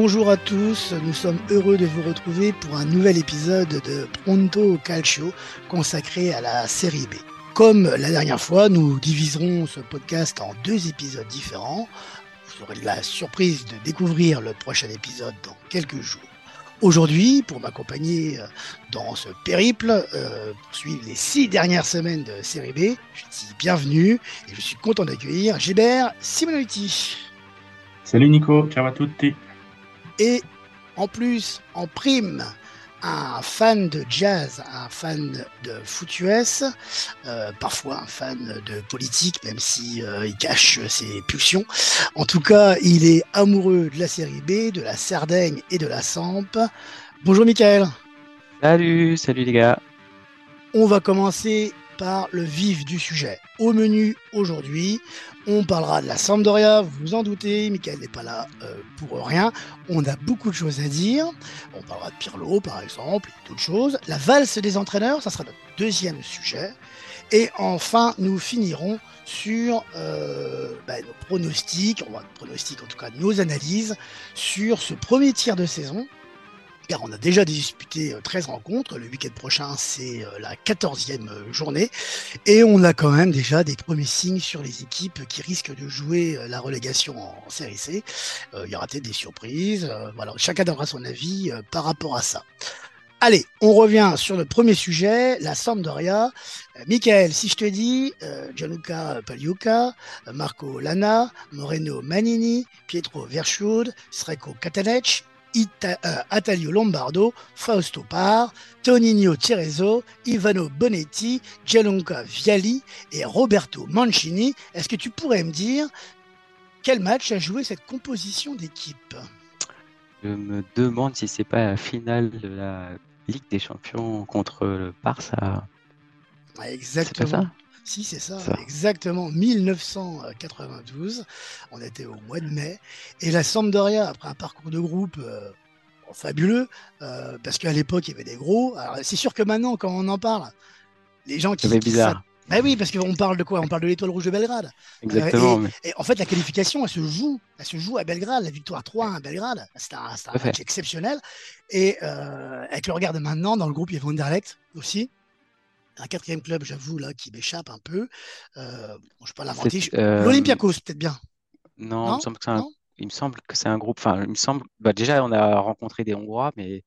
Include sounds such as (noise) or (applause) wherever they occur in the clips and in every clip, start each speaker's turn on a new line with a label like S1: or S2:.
S1: Bonjour à tous, nous sommes heureux de vous retrouver pour un nouvel épisode de Pronto Calcio consacré à la série B. Comme la dernière fois, nous diviserons ce podcast en deux épisodes différents. Vous aurez la surprise de découvrir le prochain épisode dans quelques jours. Aujourd'hui, pour m'accompagner euh, dans ce périple, euh, pour suivre les six dernières semaines de série B, je dis bienvenue et je suis content d'accueillir Gilbert Simonovici.
S2: Salut Nico, ciao à tutti.
S1: Et en plus, en prime, un fan de jazz, un fan de foot US, euh, parfois un fan de politique, même si euh, il cache ses pulsions. En tout cas, il est amoureux de la série B, de la Sardaigne et de la Samp. Bonjour Michael.
S3: Salut, salut les gars.
S1: On va commencer par le vif du sujet. Au menu aujourd'hui, on parlera de la Sampdoria, vous vous en doutez, Michael n'est pas là euh, pour rien. On a beaucoup de choses à dire. On parlera de Pirlo par exemple, et d'autres choses. La valse des entraîneurs, ça sera notre deuxième sujet. Et enfin, nous finirons sur euh, bah, nos pronostics, pronostics en tout cas nos analyses sur ce premier tiers de saison on a déjà disputé 13 euh, rencontres. Le week-end prochain, c'est euh, la 14e euh, journée. Et on a quand même déjà des premiers signes sur les équipes qui risquent de jouer la relégation en série C. Il y aura peut-être des surprises. Voilà, chacun donnera son avis par rapport à ça. Allez, on revient sur le premier sujet, la Sampdoria. Michael, si je te dis Gianluca Pagliuca, Marco Lana, Moreno Manini, Pietro Verschud, Sreko Katanec, Ita, euh, Atalio Lombardo, Fausto Par, Toninho Cerezo, Ivano Bonetti, Gianluca Viali et Roberto Mancini. Est-ce que tu pourrais me dire quel match a joué cette composition d'équipe?
S3: Je me demande si c'est pas la finale de la Ligue des Champions contre le Barça.
S1: Exactement. Si, c'est ça, exactement. 1992. On était au mois de mai. Et la Sampdoria, après un parcours de groupe euh, fabuleux, euh, parce qu'à l'époque, il y avait des gros. Alors, c'est sûr que maintenant, quand on en parle, les gens qui.
S3: C'est bizarre.
S1: Ben oui, parce qu'on parle de quoi? On parle de l'étoile rouge de Belgrade.
S3: Exactement.
S1: et, en fait, la qualification, elle se joue, elle se joue à Belgrade. La victoire 3 à Belgrade, c'est un, match exceptionnel. Et euh, avec le regard de maintenant, dans le groupe, il y avait Anderlecht aussi un quatrième club, j'avoue, là, qui m'échappe un peu. Euh, bon, je ne pas l'inventer. Euh... L'Olympiakos, peut-être bien.
S3: Non, il, me semble que un... il, me semble que c'est un groupe. Enfin, il me semble. Bah, déjà, on a rencontré des Hongrois, mais.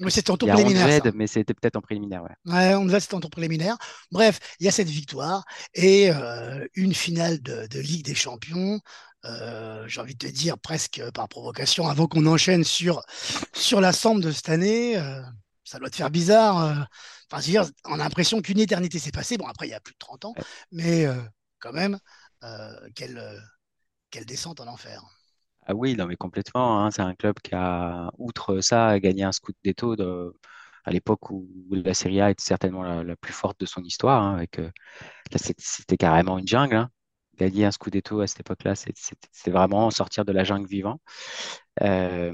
S1: Mais c'était en tour préliminaire.
S3: mais c'était peut-être en préliminaire.
S1: Ouais, ouais on va, c'était en tour préliminaire. Bref, il y a cette victoire et euh, une finale de, de, Ligue des Champions. Euh, j'ai envie de te dire presque par provocation, avant qu'on enchaîne sur, sur la somme de cette année, euh, ça doit te faire bizarre. Euh, enfin, on a l'impression qu'une éternité s'est passée. Bon, après, il y a plus de 30 ans, mais euh, quand même, euh, quelle, quelle descente en enfer.
S3: Ah oui, non, mais complètement. Hein. c'est un club qui a, outre ça, gagné un scout d'étau de, à l'époque où la Serie A était certainement la, plus forte de son histoire. Hein, avec, c'était carrément une jungle. Hein. Gagner un Scudetto à cette époque-là, c'est vraiment sortir de la jungle vivant. Euh,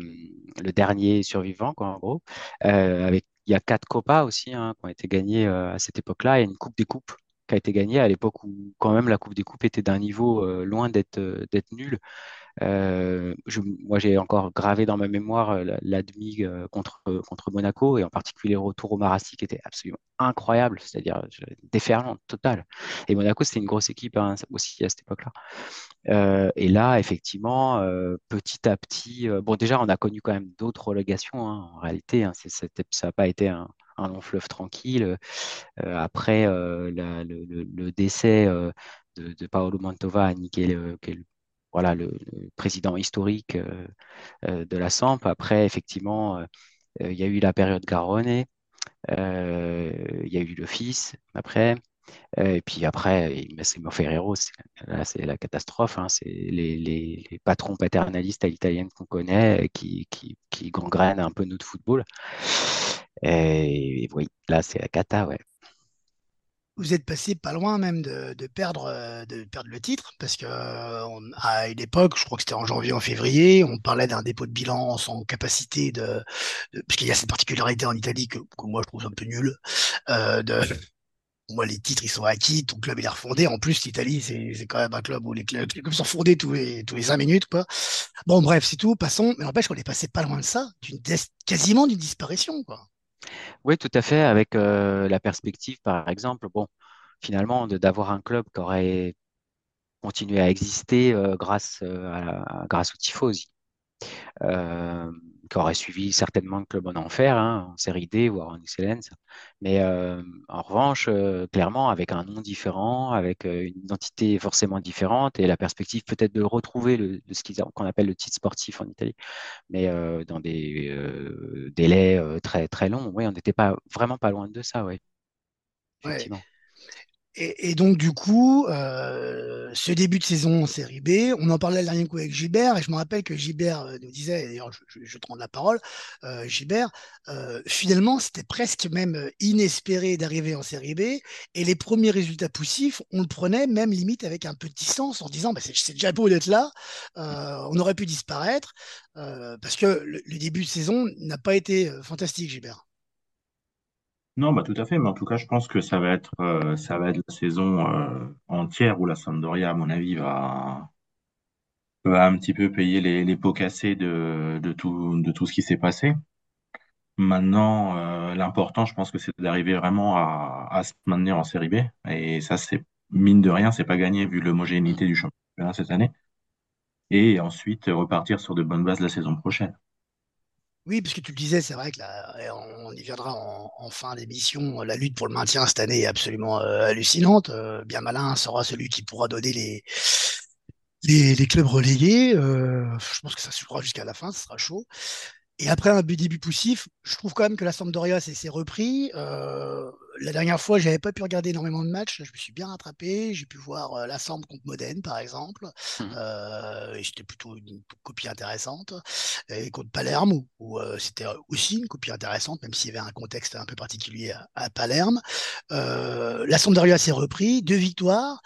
S3: le dernier survivant, quoi, en gros. Euh, avec, il y a quatre Copas aussi hein, qui ont été gagnés euh, à cette époque-là. Il y a une Coupe des Coupes qui a été gagnée à l'époque où quand même la Coupe des Coupes était d'un niveau loin d'être d'être nul. Euh, moi, j'ai encore gravé dans ma mémoire euh, la, demi euh, contre, contre Monaco et en particulier le retour au Marassi qui était absolument incroyable, c'est-à-dire déferlante totale. Et Monaco, c'était une grosse équipe hein, aussi à cette époque-là. et là, effectivement, petit à petit, bon, déjà, on a connu quand même d'autres relégations hein, en réalité. Hein, ça n'a pas été un, long fleuve tranquille. après le, décès de, Paolo Mantova a niqué le, voilà, le, président historique euh, euh, de la SAMP. Après, effectivement, euh, il y a eu la période Garonne, il y a eu le fils après. et puis après, Massimo Ferrero, c'est la catastrophe. Hein, c'est les, patrons paternalistes à l'italienne qu'on connaît qui, gangrènent un peu notre football. Et, oui, là, c'est la cata, ouais
S1: vous êtes passé pas loin même de, perdre, euh, de perdre le titre, parce que euh, à une époque, je crois que c'était en janvier, en février, on parlait d'un dépôt de bilan sans capacité de, de parce qu'il y a cette particularité en Italie que, moi je trouve un peu nulle, euh, de, (laughs) moi, les titres, ils sont acquis, ton club, il est refondé. En plus, l'Italie, c'est quand même un club où les clubs, les clubs sont fondés tous les, tous les 5 minutes, quoi. Bon, bref, c'est tout, passons. Mais n'empêche qu'on est passé pas loin de ça, d'une quasiment d'une disparition, quoi.
S3: Oui, tout à fait, avec euh, la perspective, par exemple, bon, finalement, d'avoir un club qui aurait continué à exister euh, grâce, euh, grâce aux tifosi. Qui aurait suivi certainement le club en enfer, hein, en série D, voire en excellence. Mais euh, en revanche, euh, clairement, avec un nom différent, avec une identité forcément différente et la perspective peut-être de retrouver le, ce qu'on appelle le titre sportif en Italie, mais dans des délais très, très longs. Oui, on n'était pas vraiment pas loin de ça, oui.
S1: Effectivement. Et, donc, du coup, euh, ce début de saison en série B, on en parlait le dernier coup avec Gilbert, et je me rappelle que Gilbert euh, nous disait, d'ailleurs, je, te rends la parole, euh, Gilbert, finalement, c'était presque même inespéré d'arriver en série B, et les premiers résultats poussifs, on le prenait même limite avec un peu de distance, en disant, bah, c'est déjà beau d'être là, on aurait pu disparaître, parce que le début de saison n'a pas été fantastique, Gilbert.
S2: Non, bah tout à fait, mais en tout cas, je pense que ça va être, euh, ça va être la saison euh, entière où la Sampdoria, à mon avis, va, va un petit peu payer les, pots cassés de, de tout, de tout ce qui s'est passé. Maintenant, euh, l'important, je pense que c'est d'arriver vraiment à, à se maintenir en série B. Et ça, c'est mine de rien, c'est pas gagné vu l'homogénéité du championnat cette année. Et ensuite, repartir sur de bonnes bases la saison prochaine.
S1: Oui, parce que tu le disais, c'est vrai que là, on y viendra en, fin d'émission. La lutte pour le maintien cette année est absolument euh, hallucinante. Euh, bien malin sera celui qui pourra donner les, les, clubs relégués. Euh, je pense que ça jouera jusqu'à la fin, ce sera chaud. Et après un début poussif, je trouve quand même que la Sampdoria s'est repris. Euh, la dernière fois, j'avais pas pu regarder énormément de matchs. Je me suis bien rattrapé. J'ai pu voir euh, la contre Modène, par exemple. Mmh. Euh, et c'était plutôt une copie intéressante. Et contre Palerme, où, c'était aussi une copie intéressante, même s'il y avait un contexte un peu particulier à, Palerme. la Sampdoria s'est repris, deux victoires.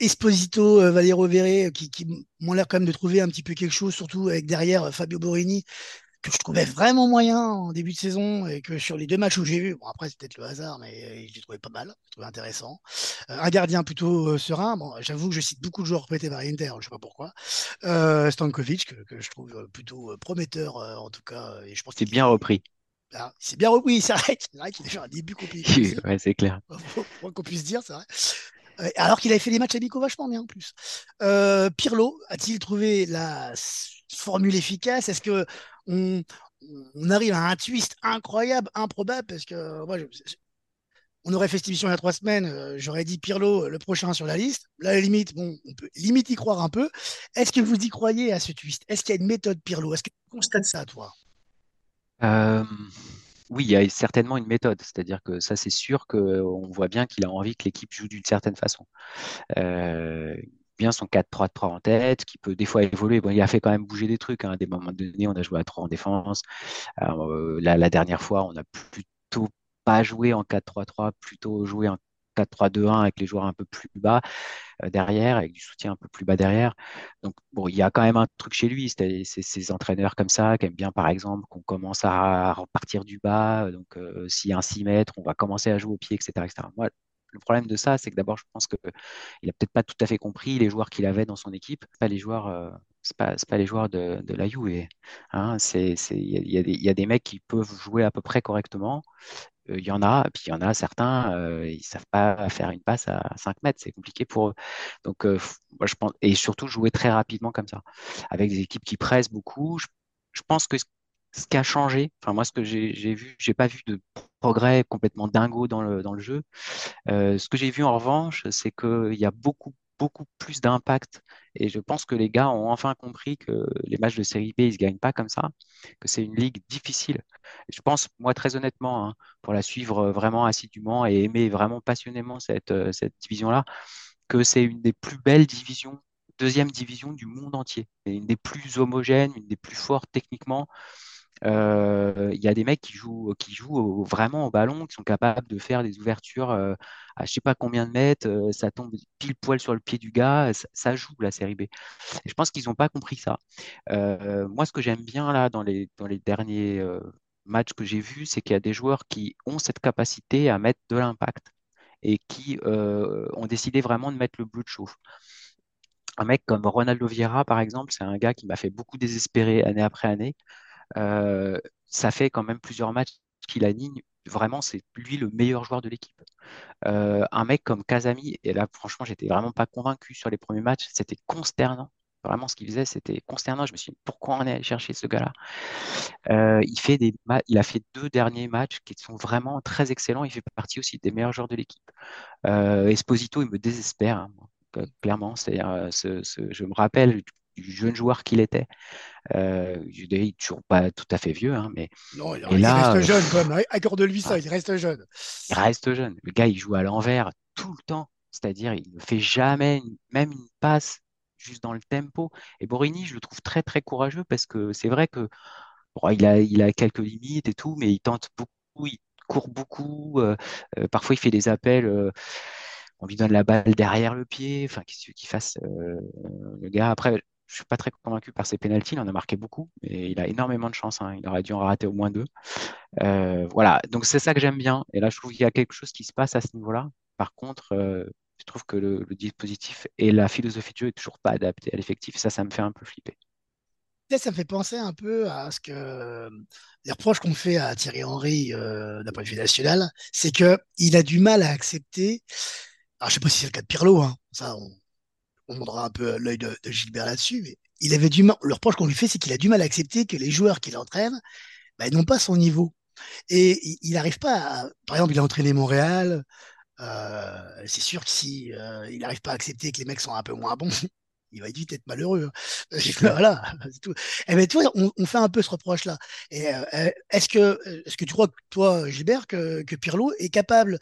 S1: Esposito, Valero Verre, qui, qui m'ont l'air quand même de trouver un petit peu quelque chose, surtout avec derrière Fabio Borini, que je trouvais vraiment moyen en début de saison et que sur les deux matchs où j'ai vu, bon après c'est peut-être le hasard, mais je l'ai trouvé pas mal, je l'ai trouvé intéressant. Euh, un gardien plutôt euh, serein, bon, j'avoue que je cite beaucoup de joueurs prêtés par Inter, je sais pas pourquoi. Euh, Stankovic, que, je trouve plutôt prometteur en tout cas. Et je pense
S3: c'est bien repris.
S1: Ah, c'est bien repris, (laughs) c'est vrai, qu'il a fait un début compliqué. (laughs)
S3: ouais, c'est clair.
S1: qu'on puisse dire, c'est vrai. Alors qu'il avait fait des matchs amicaux vachement bien en plus. Euh, Pirlo a-t-il trouvé la formule efficace? Est-ce que on, arrive à un twist incroyable, improbable? Parce que moi, on aurait fait cette émission il y a trois semaines, euh, j'aurais dit Pirlo le prochain sur la liste. Là, la limite, bon, on peut limite y croire un peu. Est-ce que vous y croyez à ce twist? Est-ce qu'il y a une méthode Pirlo? Est-ce que tu constates ça, toi?
S3: Euh, oui, il y a certainement une méthode, c'est-à-dire que ça, c'est sûr qu'on voit bien qu'il a envie que l'équipe joue d'une certaine façon. Euh, bien son 4-3-3 en tête, qui peut des fois évoluer. Bon, il a fait quand même bouger des trucs. Hein. À des moments donnés, on a joué à 3 en défense. Euh, la dernière fois, on a plutôt pas joué en 4-3-3, plutôt joué en 4-3-2-1 avec les joueurs un peu plus bas euh, derrière, avec du soutien un peu plus bas derrière. Donc, bon, il y a quand même un truc chez lui, c'est ces entraîneurs comme ça qui aiment bien, par exemple, qu'on commence à repartir du bas. Donc, euh, s'il y a un 6 mètres, on va commencer à jouer au pied, etc. le problème de ça, c'est que d'abord, je pense qu'il n'a peut-être pas tout à fait compris les joueurs qu'il avait dans son équipe, pas les joueurs. Euh, pas, les joueurs de, de. Hein, il y, y, a des mecs qui peuvent jouer à peu près correctement il y en a, puis il y en a certains, euh, ils savent pas faire une passe à 5 mètres, c'est compliqué pour eux. Donc, moi, je pense, et surtout jouer très rapidement comme ça, avec des équipes qui pressent beaucoup. Je, pense que ce qui a changé, enfin moi, ce que j'ai vu, j'ai pas vu de progrès complètement dingo dans le, dans le jeu. ce que j'ai vu en revanche, c'est qu'il y a beaucoup beaucoup plus d'impact. Et je pense que les gars ont enfin compris que les matchs de série B, ils ne se gagnent pas comme ça, que c'est une ligue difficile. je pense, moi, très honnêtement, hein, pour la suivre vraiment assidûment et aimer vraiment passionnément cette, euh, cette division-là, que c'est une des plus belles divisions, deuxième division du monde entier. Une des plus homogènes, une des plus fortes techniquement. Euh, il y a des mecs qui jouent, qui jouent vraiment au ballon, qui sont capables de faire des ouvertures euh, à je sais pas combien de mètres, euh, ça tombe pile poil sur le pied du gars, ça, joue la série B. je pense qu'ils n'ont pas compris ça. moi, ce que j'aime bien là dans les, dans les derniers matchs que j'ai vus, c'est qu'il y a des joueurs qui ont cette capacité à mettre de l'impact et qui ont décidé vraiment de mettre le bleu de chauffe. Un mec comme Ronaldo Vieira, par exemple, c'est un gars qui m'a fait beaucoup désespérer année après année. Ça fait quand même plusieurs matchs qu'il aligne. Vraiment, c'est lui le meilleur joueur de l'équipe. un mec comme Kazami, et là, franchement, j'étais vraiment pas convaincu sur les premiers matchs. C'était consternant. Vraiment, ce qu'il faisait, c'était consternant. Je me suis dit, pourquoi on est allé chercher ce gars-là? Il, fait des il a fait deux derniers matchs qui sont vraiment très excellents. Il fait partie aussi des meilleurs joueurs de l'équipe. Esposito, il me désespère, hein, clairement. C'est-à-dire, je me rappelle du jeune joueur qu'il était. Euh, il n'est toujours pas tout à fait vieux, hein, mais.
S1: Non, il, reste jeune, quand même. Accorde-lui ça, il reste jeune.
S3: Il reste jeune. Le gars, il joue à l'envers tout le temps. C'est-à-dire, il ne fait jamais même une passe juste dans le tempo. Et Borini, je le trouve très, très courageux parce que c'est vrai que il, a, il a quelques limites et tout, mais il tente beaucoup, il court beaucoup. Euh, euh, parfois, il fait des appels on lui donne la balle derrière le pied, enfin, qu'est-ce qu'il fasse le gars Après, je suis pas très convaincu par ses pénalties. Il en a marqué beaucoup, mais il a énormément de chance. Hein. Il aurait dû en rater au moins deux. Euh, voilà, donc c'est ça que j'aime bien. Et là, je trouve qu'il y a quelque chose qui se passe à ce niveau-là. Par contre, euh, je trouve que le, dispositif et la philosophie de jeu est toujours pas adapté à l'effectif. Ça, ça me fait un peu flipper.
S1: Ça me fait penser un peu à ce que les reproches qu'on fait à Thierry Henry euh, d'un point de vue national, c'est qu'il a du mal à accepter. Alors, je sais pas si c'est le cas de Pirlo, hein. ça, on montrera un peu l'œil de, Gilbert là-dessus, il avait du mal, le reproche qu'on lui fait, c'est qu'il a du mal à accepter que les joueurs qu'il entraîne bah, n'ont pas son niveau. Et il n'arrive pas à, par exemple, il a entraîné Montréal, euh, c'est sûr que si euh, il n'arrive pas à accepter que les mecs sont un peu moins bons, (laughs) il va vite être malheureux. Hein. (laughs) voilà, c'est tout. Et eh ben, on, fait un peu ce reproche-là. Euh, est-ce que, est-ce que tu crois, toi, Gilbert, que, que Pirlo est capable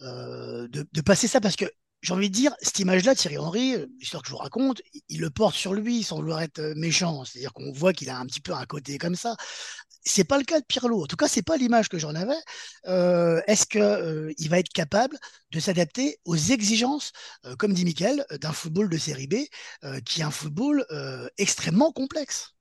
S1: de, de, passer ça? Parce que j'ai envie de dire, cette image-là, Thierry Henry, euh, l'histoire que je vous raconte, il, le porte sur lui sans vouloir être euh, méchant. C'est-à-dire qu'on voit qu'il a un petit peu un côté comme ça. C'est pas le cas de Pirlo. En tout cas, c'est pas l'image que j'en avais. Euh, est-ce qu'il il va être capable de s'adapter aux exigences, comme dit Michael, d'un football de série B, qui est un football extrêmement complexe?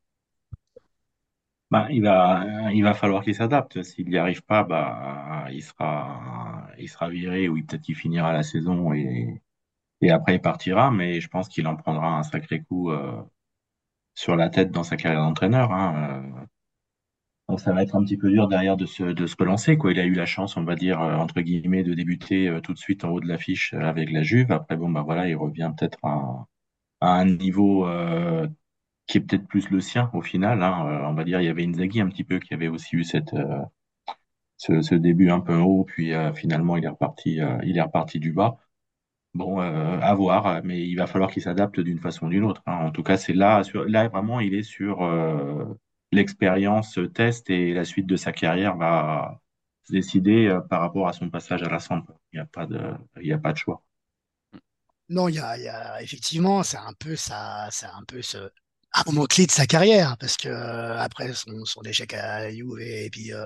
S2: Bah, il va, il va falloir qu'il s'adapte. S'il n'y arrive pas, bah, il sera, il sera viré ou peut-être qu'il finira la saison et, et après il partira. Mais je pense qu'il en prendra un sacré coup euh, sur la tête dans sa carrière d'entraîneur. Hein, euh. Donc ça va être un petit peu dur derrière de se, de se relancer. Quoi. Il a eu la chance, on va dire, euh, entre guillemets, de débuter tout de suite en haut de l'affiche avec la Juve. Après, bon, bah voilà, il revient peut-être à, à, un niveau qui est peut-être plus le sien au final. Hein. Euh, on va dire, il y avait Inzaghi un petit peu qui avait aussi eu cette, euh, ce, début un peu haut, puis euh, finalement il est reparti, il est reparti du bas. Bon, à voir, mais il va falloir qu'il s'adapte d'une façon ou d'une autre. Hein. En tout cas, c'est là, là vraiment, il est sur l'expérience test et la suite de sa carrière va se décider par rapport à son passage à la Il n'y a pas de, a pas de choix.
S1: Non, il y effectivement, c'est un peu ça, c'est un peu ce, un moment clé de sa carrière parce que euh, après son, son, échec à Juve et, puis euh,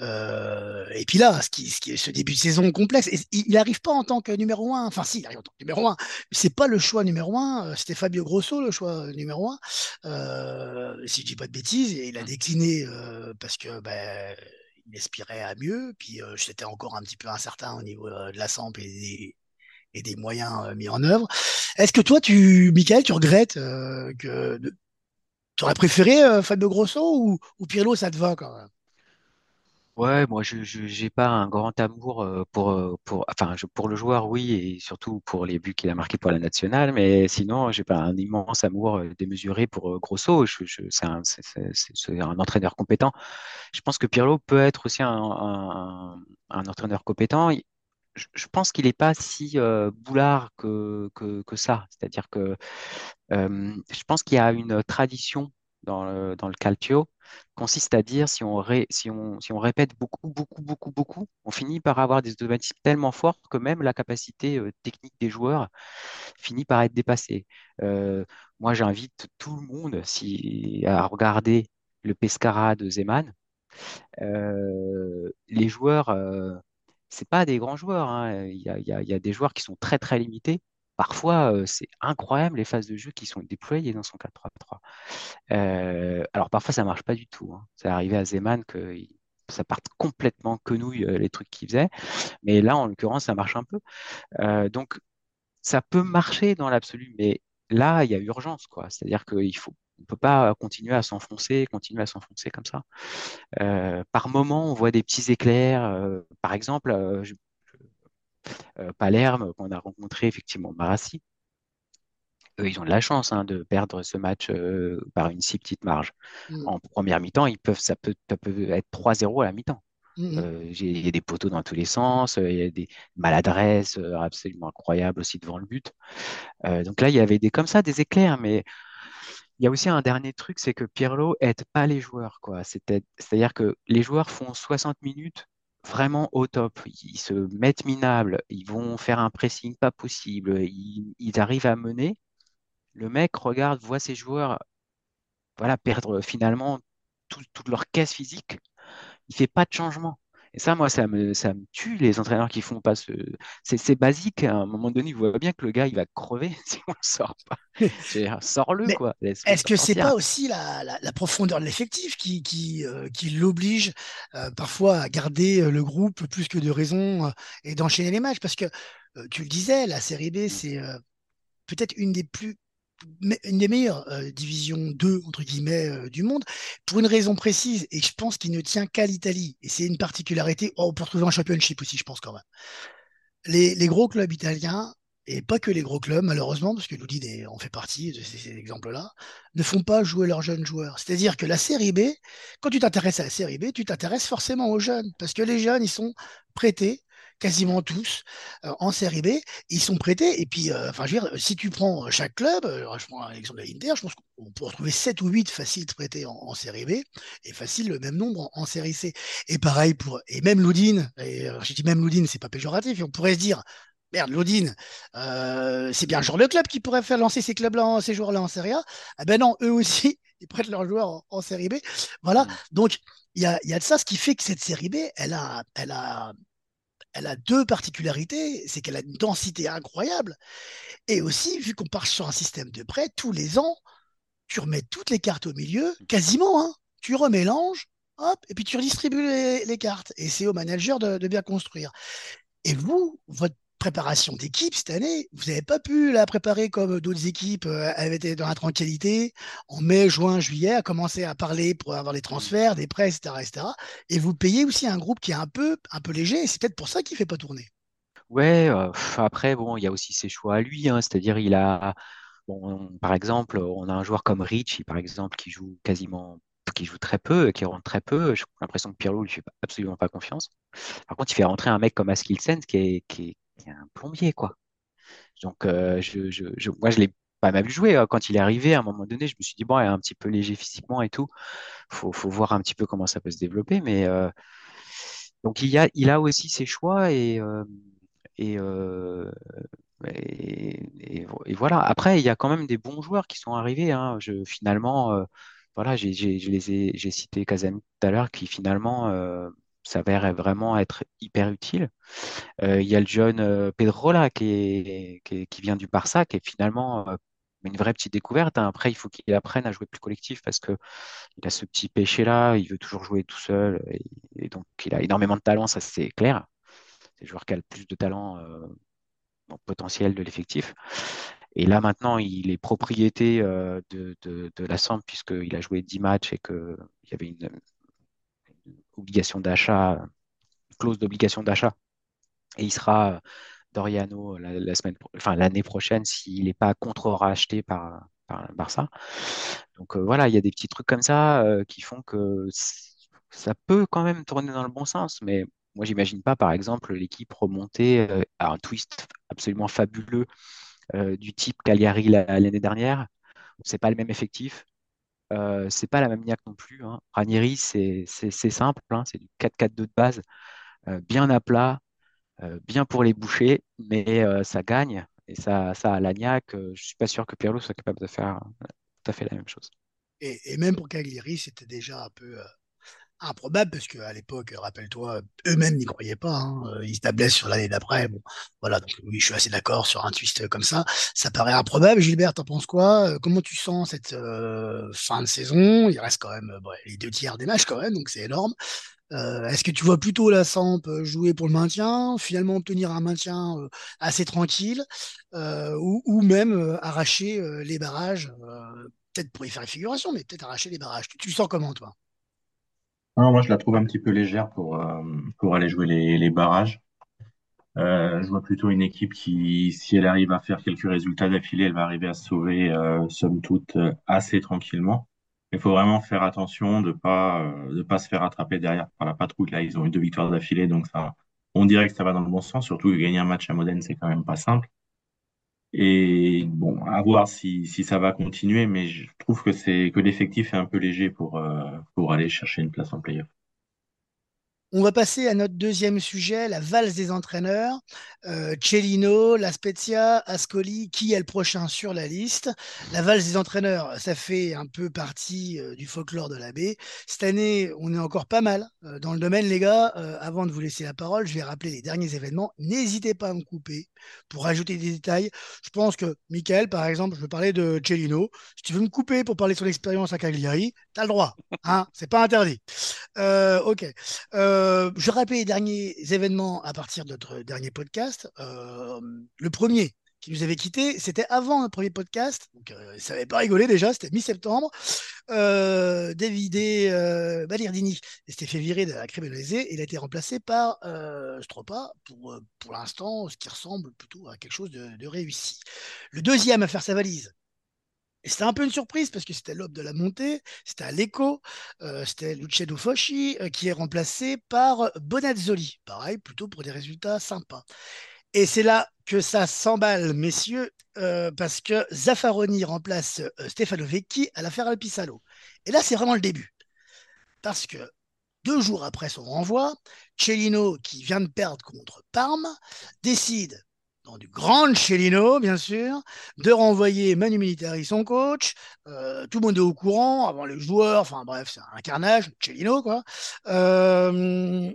S1: euh, et puis là ce qui, ce qui ce début de saison complexe il n'arrive pas en tant que numéro un enfin si il arrive en tant que numéro un c'est pas le choix numéro un euh, c'était Fabio Grosso le choix numéro un euh, si je dis pas de bêtises et il a décliné parce que ben il aspirait à mieux puis c'était encore un petit peu incertain au niveau de la sample et des, et des moyens mis en œuvre. Est-ce que toi, tu, Michael, tu regrettes que tu aurais préféré euh, Fabio Grosso ou, ou Pirlo, ça te va quand même?
S3: Ouais, moi je j'ai pas un grand amour euh, pour euh, pour enfin pour le joueur oui et surtout pour les buts qu'il a marqués pour la nationale mais sinon j'ai pas un immense amour démesuré pour Grosso. C'est un entraîneur compétent. Je pense que Pirlo peut être aussi un entraîneur compétent je, pense qu'il n'est pas si boulard que, ça c'est-à-dire que je pense qu'il y a une tradition dans le, dans le calcio, consiste à dire si on, répète beaucoup, beaucoup, beaucoup, beaucoup, on finit par avoir des automatismes tellement forts que même la capacité technique des joueurs finit par être dépassée. moi, j'invite tout le monde à regarder le Pescara de Zeman. les joueurs, c'est pas des grands joueurs. Hein. Il, y a, des joueurs qui sont très, très limités. Parfois, euh, c'est incroyable les phases de jeu qui sont déployées dans son 4-3-3. Euh, alors parfois, ça marche pas du tout. Hein. C'est arrivé à Zeman qu'il ça parte complètement quenouille les trucs qu'il faisait. Mais là, en l'occurrence, ça marche un peu. donc, ça peut marcher dans l'absolu, mais là, il y a urgence, quoi. C'est-à-dire qu'il faut, on peut pas continuer à s'enfoncer, continuer à s'enfoncer comme ça. par moment, on voit des petits éclairs. par exemple, Palerme, qu'on a rencontré effectivement Marassi, ils ont de la chance hein, de perdre ce match euh, par une si petite marge. Mm. En première mi-temps, ils peuvent, ça, peut, être 3-0 à la mi-temps. Mm, mm. Euh, il y a des poteaux dans tous les sens, euh, il y a des maladresses absolument incroyables aussi devant le but. donc là, il y avait des comme ça, des éclairs, mais il y a aussi un dernier truc, c'est que Pirlo aide pas les joueurs. C'est-à-dire que les joueurs font 60 minutes vraiment au top. Ils se mettent minables, ils vont faire un pressing pas possible, ils arrivent à mener, le mec regarde, voit ses joueurs voilà, perdre finalement toute leur caisse physique. Il fait pas de changement. Et ça, moi, ça me, ça me tue les entraîneurs qui font pas ce. C'est basique. À un moment donné, il voit bien que le gars, il va crever (laughs) si on le sort pas. (laughs) Sors-le, quoi.
S1: Est-ce que c'est pas aussi la, la, profondeur de l'effectif qui, qui, euh, qui l'oblige euh, parfois à garder euh, le groupe plus que de raison et d'enchaîner les matchs? Parce que tu le disais, la série B, mmh. c'est peut-être une des plus une des meilleures divisions 2 entre guillemets du monde pour une raison précise et je pense qu'il ne tient qu'à l'Italie et c'est une particularité. Oh, on peut retrouver un championship aussi je pense quand même. Les, les, gros clubs italiens et pas que les gros clubs malheureusement parce que l'Udine en fait partie de ces, exemples là ne font pas jouer leurs jeunes joueurs. C'est à dire que la série B quand tu t'intéresses à la série B tu t'intéresses forcément aux jeunes parce que les jeunes ils sont prêtés quasiment tous euh, en série B. Ils sont prêtés. Et puis, euh, enfin, je veux dire, si tu prends chaque club, euh, je prends l'exemple de l'Inter, je pense qu'on peut retrouver 7 ou 8 faciles prêtés en, série B et facile le même nombre en, série C. Et pareil pour, et même Loudine, et je dis même Loudine, c'est pas péjoratif, et on pourrait se dire, merde, Loudine, c'est bien le genre de club qui pourrait faire lancer ces clubs-là, ces joueurs-là en série A. Ah ben non, eux aussi, (laughs) ils prêtent leurs joueurs en, série B. Voilà. Mmh. Donc, il y a, y a, de ça, ce qui fait que cette série B, elle a, elle a, elle a deux particularités, c'est qu'elle a une densité incroyable, et aussi, vu qu'on part sur un système de prêt, tous les ans, tu remets toutes les cartes au milieu, quasiment, hein, tu remélanges, hop, et puis tu redistribues les, cartes, et c'est au manager de, de bien construire. Et vous, votre préparation d'équipe cette année, vous n'avez pas pu la préparer comme d'autres équipes euh, avaient été dans la tranquillité en mai, juin, juillet, à commencer à parler pour avoir les transferts, des prêts, etc., etc. Et vous payez aussi un groupe qui est un peu, un peu léger, et c'est peut-être pour ça qu'il ne fait pas tourner.
S3: Ouais, euh, après, bon, il y a aussi ses choix à lui, hein, c'est-à-dire il a, bon, par exemple, on a un joueur comme Rich, par exemple, qui joue quasiment qui joue très peu, qui rentre très peu. J'ai l'impression que Pirlo lui fait absolument pas confiance. Par contre, il fait rentrer un mec comme Askilsen qui est, un plombier, quoi. Donc, euh, je, je, moi, je l'ai pas mal joué. Hein. Quand il est arrivé, à un moment donné, je me suis dit, bon, il est un petit peu léger physiquement et tout. Faut, faut voir un petit peu comment ça peut se développer. Mais euh, donc, il, y a, il a aussi ses choix et, euh, et, et, et, voilà. Après, il y a quand même des bons joueurs qui sont arrivés. Hein. Finalement, voilà, j'ai, cité Kazem tout à l'heure, qui finalement s'avère vraiment être hyper utile. Euh, il y a le jeune euh, Pedrola qui, qui, vient du Barça, qui est finalement euh, une vraie petite découverte. Hein. Après, il faut qu'il apprenne à jouer plus collectif parce que il a ce petit péché-là, il veut toujours jouer tout seul. Et, donc, il a énormément de talent, ça c'est clair. C'est le joueur qui a le plus de talent potentiel de l'effectif. Et là, maintenant, il est propriété de, de, la Samp puisqu'il a joué 10 matchs et qu'il y avait une, obligation d'achat, clause d'obligation d'achat. Et il sera euh, Doriano la, semaine, enfin l'année prochaine s'il n'est pas contre-racheté par, par Barça. Donc euh, voilà, il y a des petits trucs comme ça euh, qui font que ça peut quand même tourner dans le bon sens. Mais moi, j'imagine pas, par exemple, l'équipe remonter à un twist absolument fabuleux du type Cagliari l'année dernière. C'est pas le même effectif. Euh, c'est pas la même niaque non plus. Hein. Ranieri, c'est simple, hein. c'est du 4-4-2 de base, euh, bien à plat, euh, bien pour les boucher, mais ça gagne et ça, ça a la niaque. je suis pas sûr que Pirlo soit capable de faire tout à fait la même chose.
S1: Et, et même pour Cagliari, c'était déjà un peu improbable parce qu'à l'époque, rappelle-toi, eux-mêmes n'y croyaient pas. Hein. Euh, ils se sur l'année d'après. Voilà. Donc oui, je suis assez d'accord sur un twist comme ça. Ça paraît improbable. Gilbert, t'en penses quoi? Euh, Comment tu sens cette euh, fin de saison? Il reste quand même les deux tiers des matchs quand même, donc c'est énorme. Est-ce que tu vois plutôt la Samp jouer pour le maintien, finalement obtenir un maintien assez tranquille, ou, même arracher les barrages, peut-être pour y faire une figuration, mais peut-être arracher les barrages? Tu, tu sens comment, toi?
S2: Moi, je la trouve un petit peu légère pour, pour aller jouer les, barrages. Euh, je vois plutôt une équipe qui, si elle arrive à faire quelques résultats d'affilée, elle va arriver à se sauver, euh, somme toute, euh, assez tranquillement. Il faut vraiment faire attention de pas euh, pas se faire attraper derrière par la patrouille. Là, ils ont eu deux victoires d'affilée, donc ça, on dirait que ça va dans le bon sens. Surtout que gagner un match à Modène, c'est quand même pas simple. Et bon, à voir si, si ça va continuer, mais je trouve que c'est que l'effectif est un peu léger pour euh, pour aller chercher une place en playoff.
S1: On va passer à notre deuxième sujet, la valse des entraîneurs. Euh, Cellino, La Spezia, Ascoli, qui est le prochain sur la liste? La valse des entraîneurs, ça fait un peu partie euh, du folklore de la baie. Cette année, on est encore pas mal euh, dans le domaine, les gars. Euh, avant de vous laisser la parole, je vais rappeler les derniers événements. N'hésitez pas à me couper pour ajouter des détails. Je pense que, Michael, par exemple, je veux parler de Cellino. Si tu veux me couper pour parler de son expérience à Cagliari, tu as le droit. Hein C'est pas interdit. ok. Je rappelle les derniers événements à partir de notre dernier podcast. Euh, le premier qui nous avait quitté, c'était avant le premier podcast. Donc, euh, ça n'avait pas rigolé déjà, c'était mi-septembre. Euh, David euh, Balirdini s'était fait virer de la et il a été remplacé par euh, Stropa pour, l'instant, ce qui ressemble plutôt à quelque chose de réussi. Le deuxième à faire sa valise, et c'était un peu une surprise parce que c'était l'aube de la montée, c'était à l'écho, euh, c'était Luciano Foschi euh, qui est remplacé par Bonazzoli. Pareil, plutôt pour des résultats sympas. Et c'est là que ça s'emballe, messieurs, euh, parce que Zaffaroni remplace euh, Stefano Vecchi à l'affaire Alpisalo. Et là, c'est vraiment le début. Parce que deux jours après son renvoi, Cellino, qui vient de perdre contre Parme, décide du grand Cellino, bien sûr, de renvoyer Manu Militari, son coach. Euh, tout le monde est au courant, avant les joueurs, enfin bref, c'est un carnage, Cellino, quoi. Euh,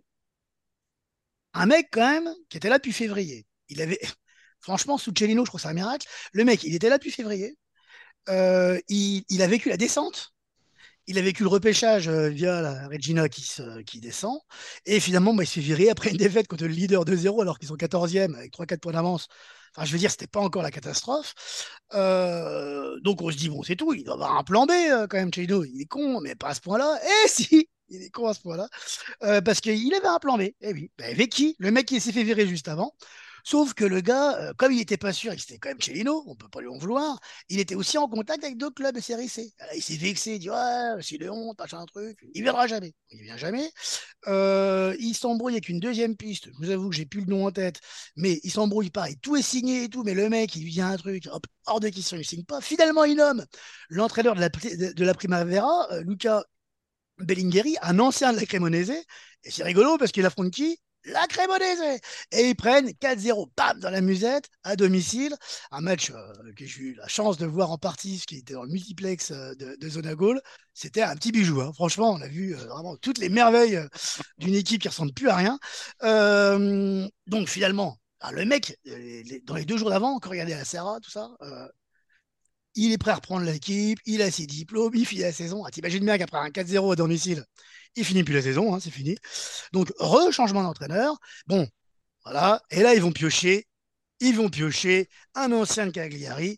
S1: un mec, quand même, qui était là depuis février. Il avait, (laughs) franchement, sous Cellino, je crois que c'est un miracle. Le mec, il était là depuis février. Euh, il a vécu la descente il a vécu le repêchage euh, via la Regina qui, se, descend. Et finalement, bah, il se fait virer après une défaite contre le leader 2-0 alors qu'ils sont 14e avec 3-4 points d'avance. Enfin, je veux dire, c'était pas encore la catastrophe. Euh, donc on se dit, bon, c'est tout, il doit avoir un plan B euh, quand même, Chino. Il est con, mais pas à ce point-là. (laughs) Eh si il est con à ce point-là. Euh, parce qu'il avait un plan B. Eh oui, bah, qui? Le mec qui s'est fait virer juste avant. Sauf que le gars, euh, comme il n'était pas sûr, il c'était quand même Cellino, on peut pas lui en vouloir, il était aussi en contact avec d'autres clubs de C. il s'est vexé, il dit Ouais, c'est de honte, machin, un truc. Il viendra jamais. Il vient jamais. Euh, il s'embrouille avec une deuxième piste. Je vous avoue que j'ai plus le nom en tête, mais il s'embrouille pareil. Tout est signé et tout, mais le mec, il lui dit un truc, hop, hors de question, il signe pas. Finalement, il nomme l'entraîneur de la, Primavera, euh, Luca Bellingheri, un ancien de la Cremonese. Et c'est rigolo parce qu'il affronte qui? La Cremonese Et ils prennent 4-0, bam, dans la musette, à domicile. Un match euh, que j'ai eu la chance de voir en partie, ce qui était dans le multiplex euh, de, Zona Gaulle. C'était un petit bijou. Hein. Franchement, on a vu euh, vraiment toutes les merveilles d'une équipe qui ressemble plus à rien. Donc finalement, ah, le mec, dans les deux jours d'avant, quand regardait la Serra, tout ça, il est prêt à reprendre l'équipe, il a ses diplômes, il finit la saison. Ah, T'imagines bien qu'après un 4-0 à domicile, il finit plus la saison, hein, c'est fini. Donc, re-changement d'entraîneur. Bon, voilà. Et là, ils vont piocher. Ils vont piocher un ancien de Cagliari,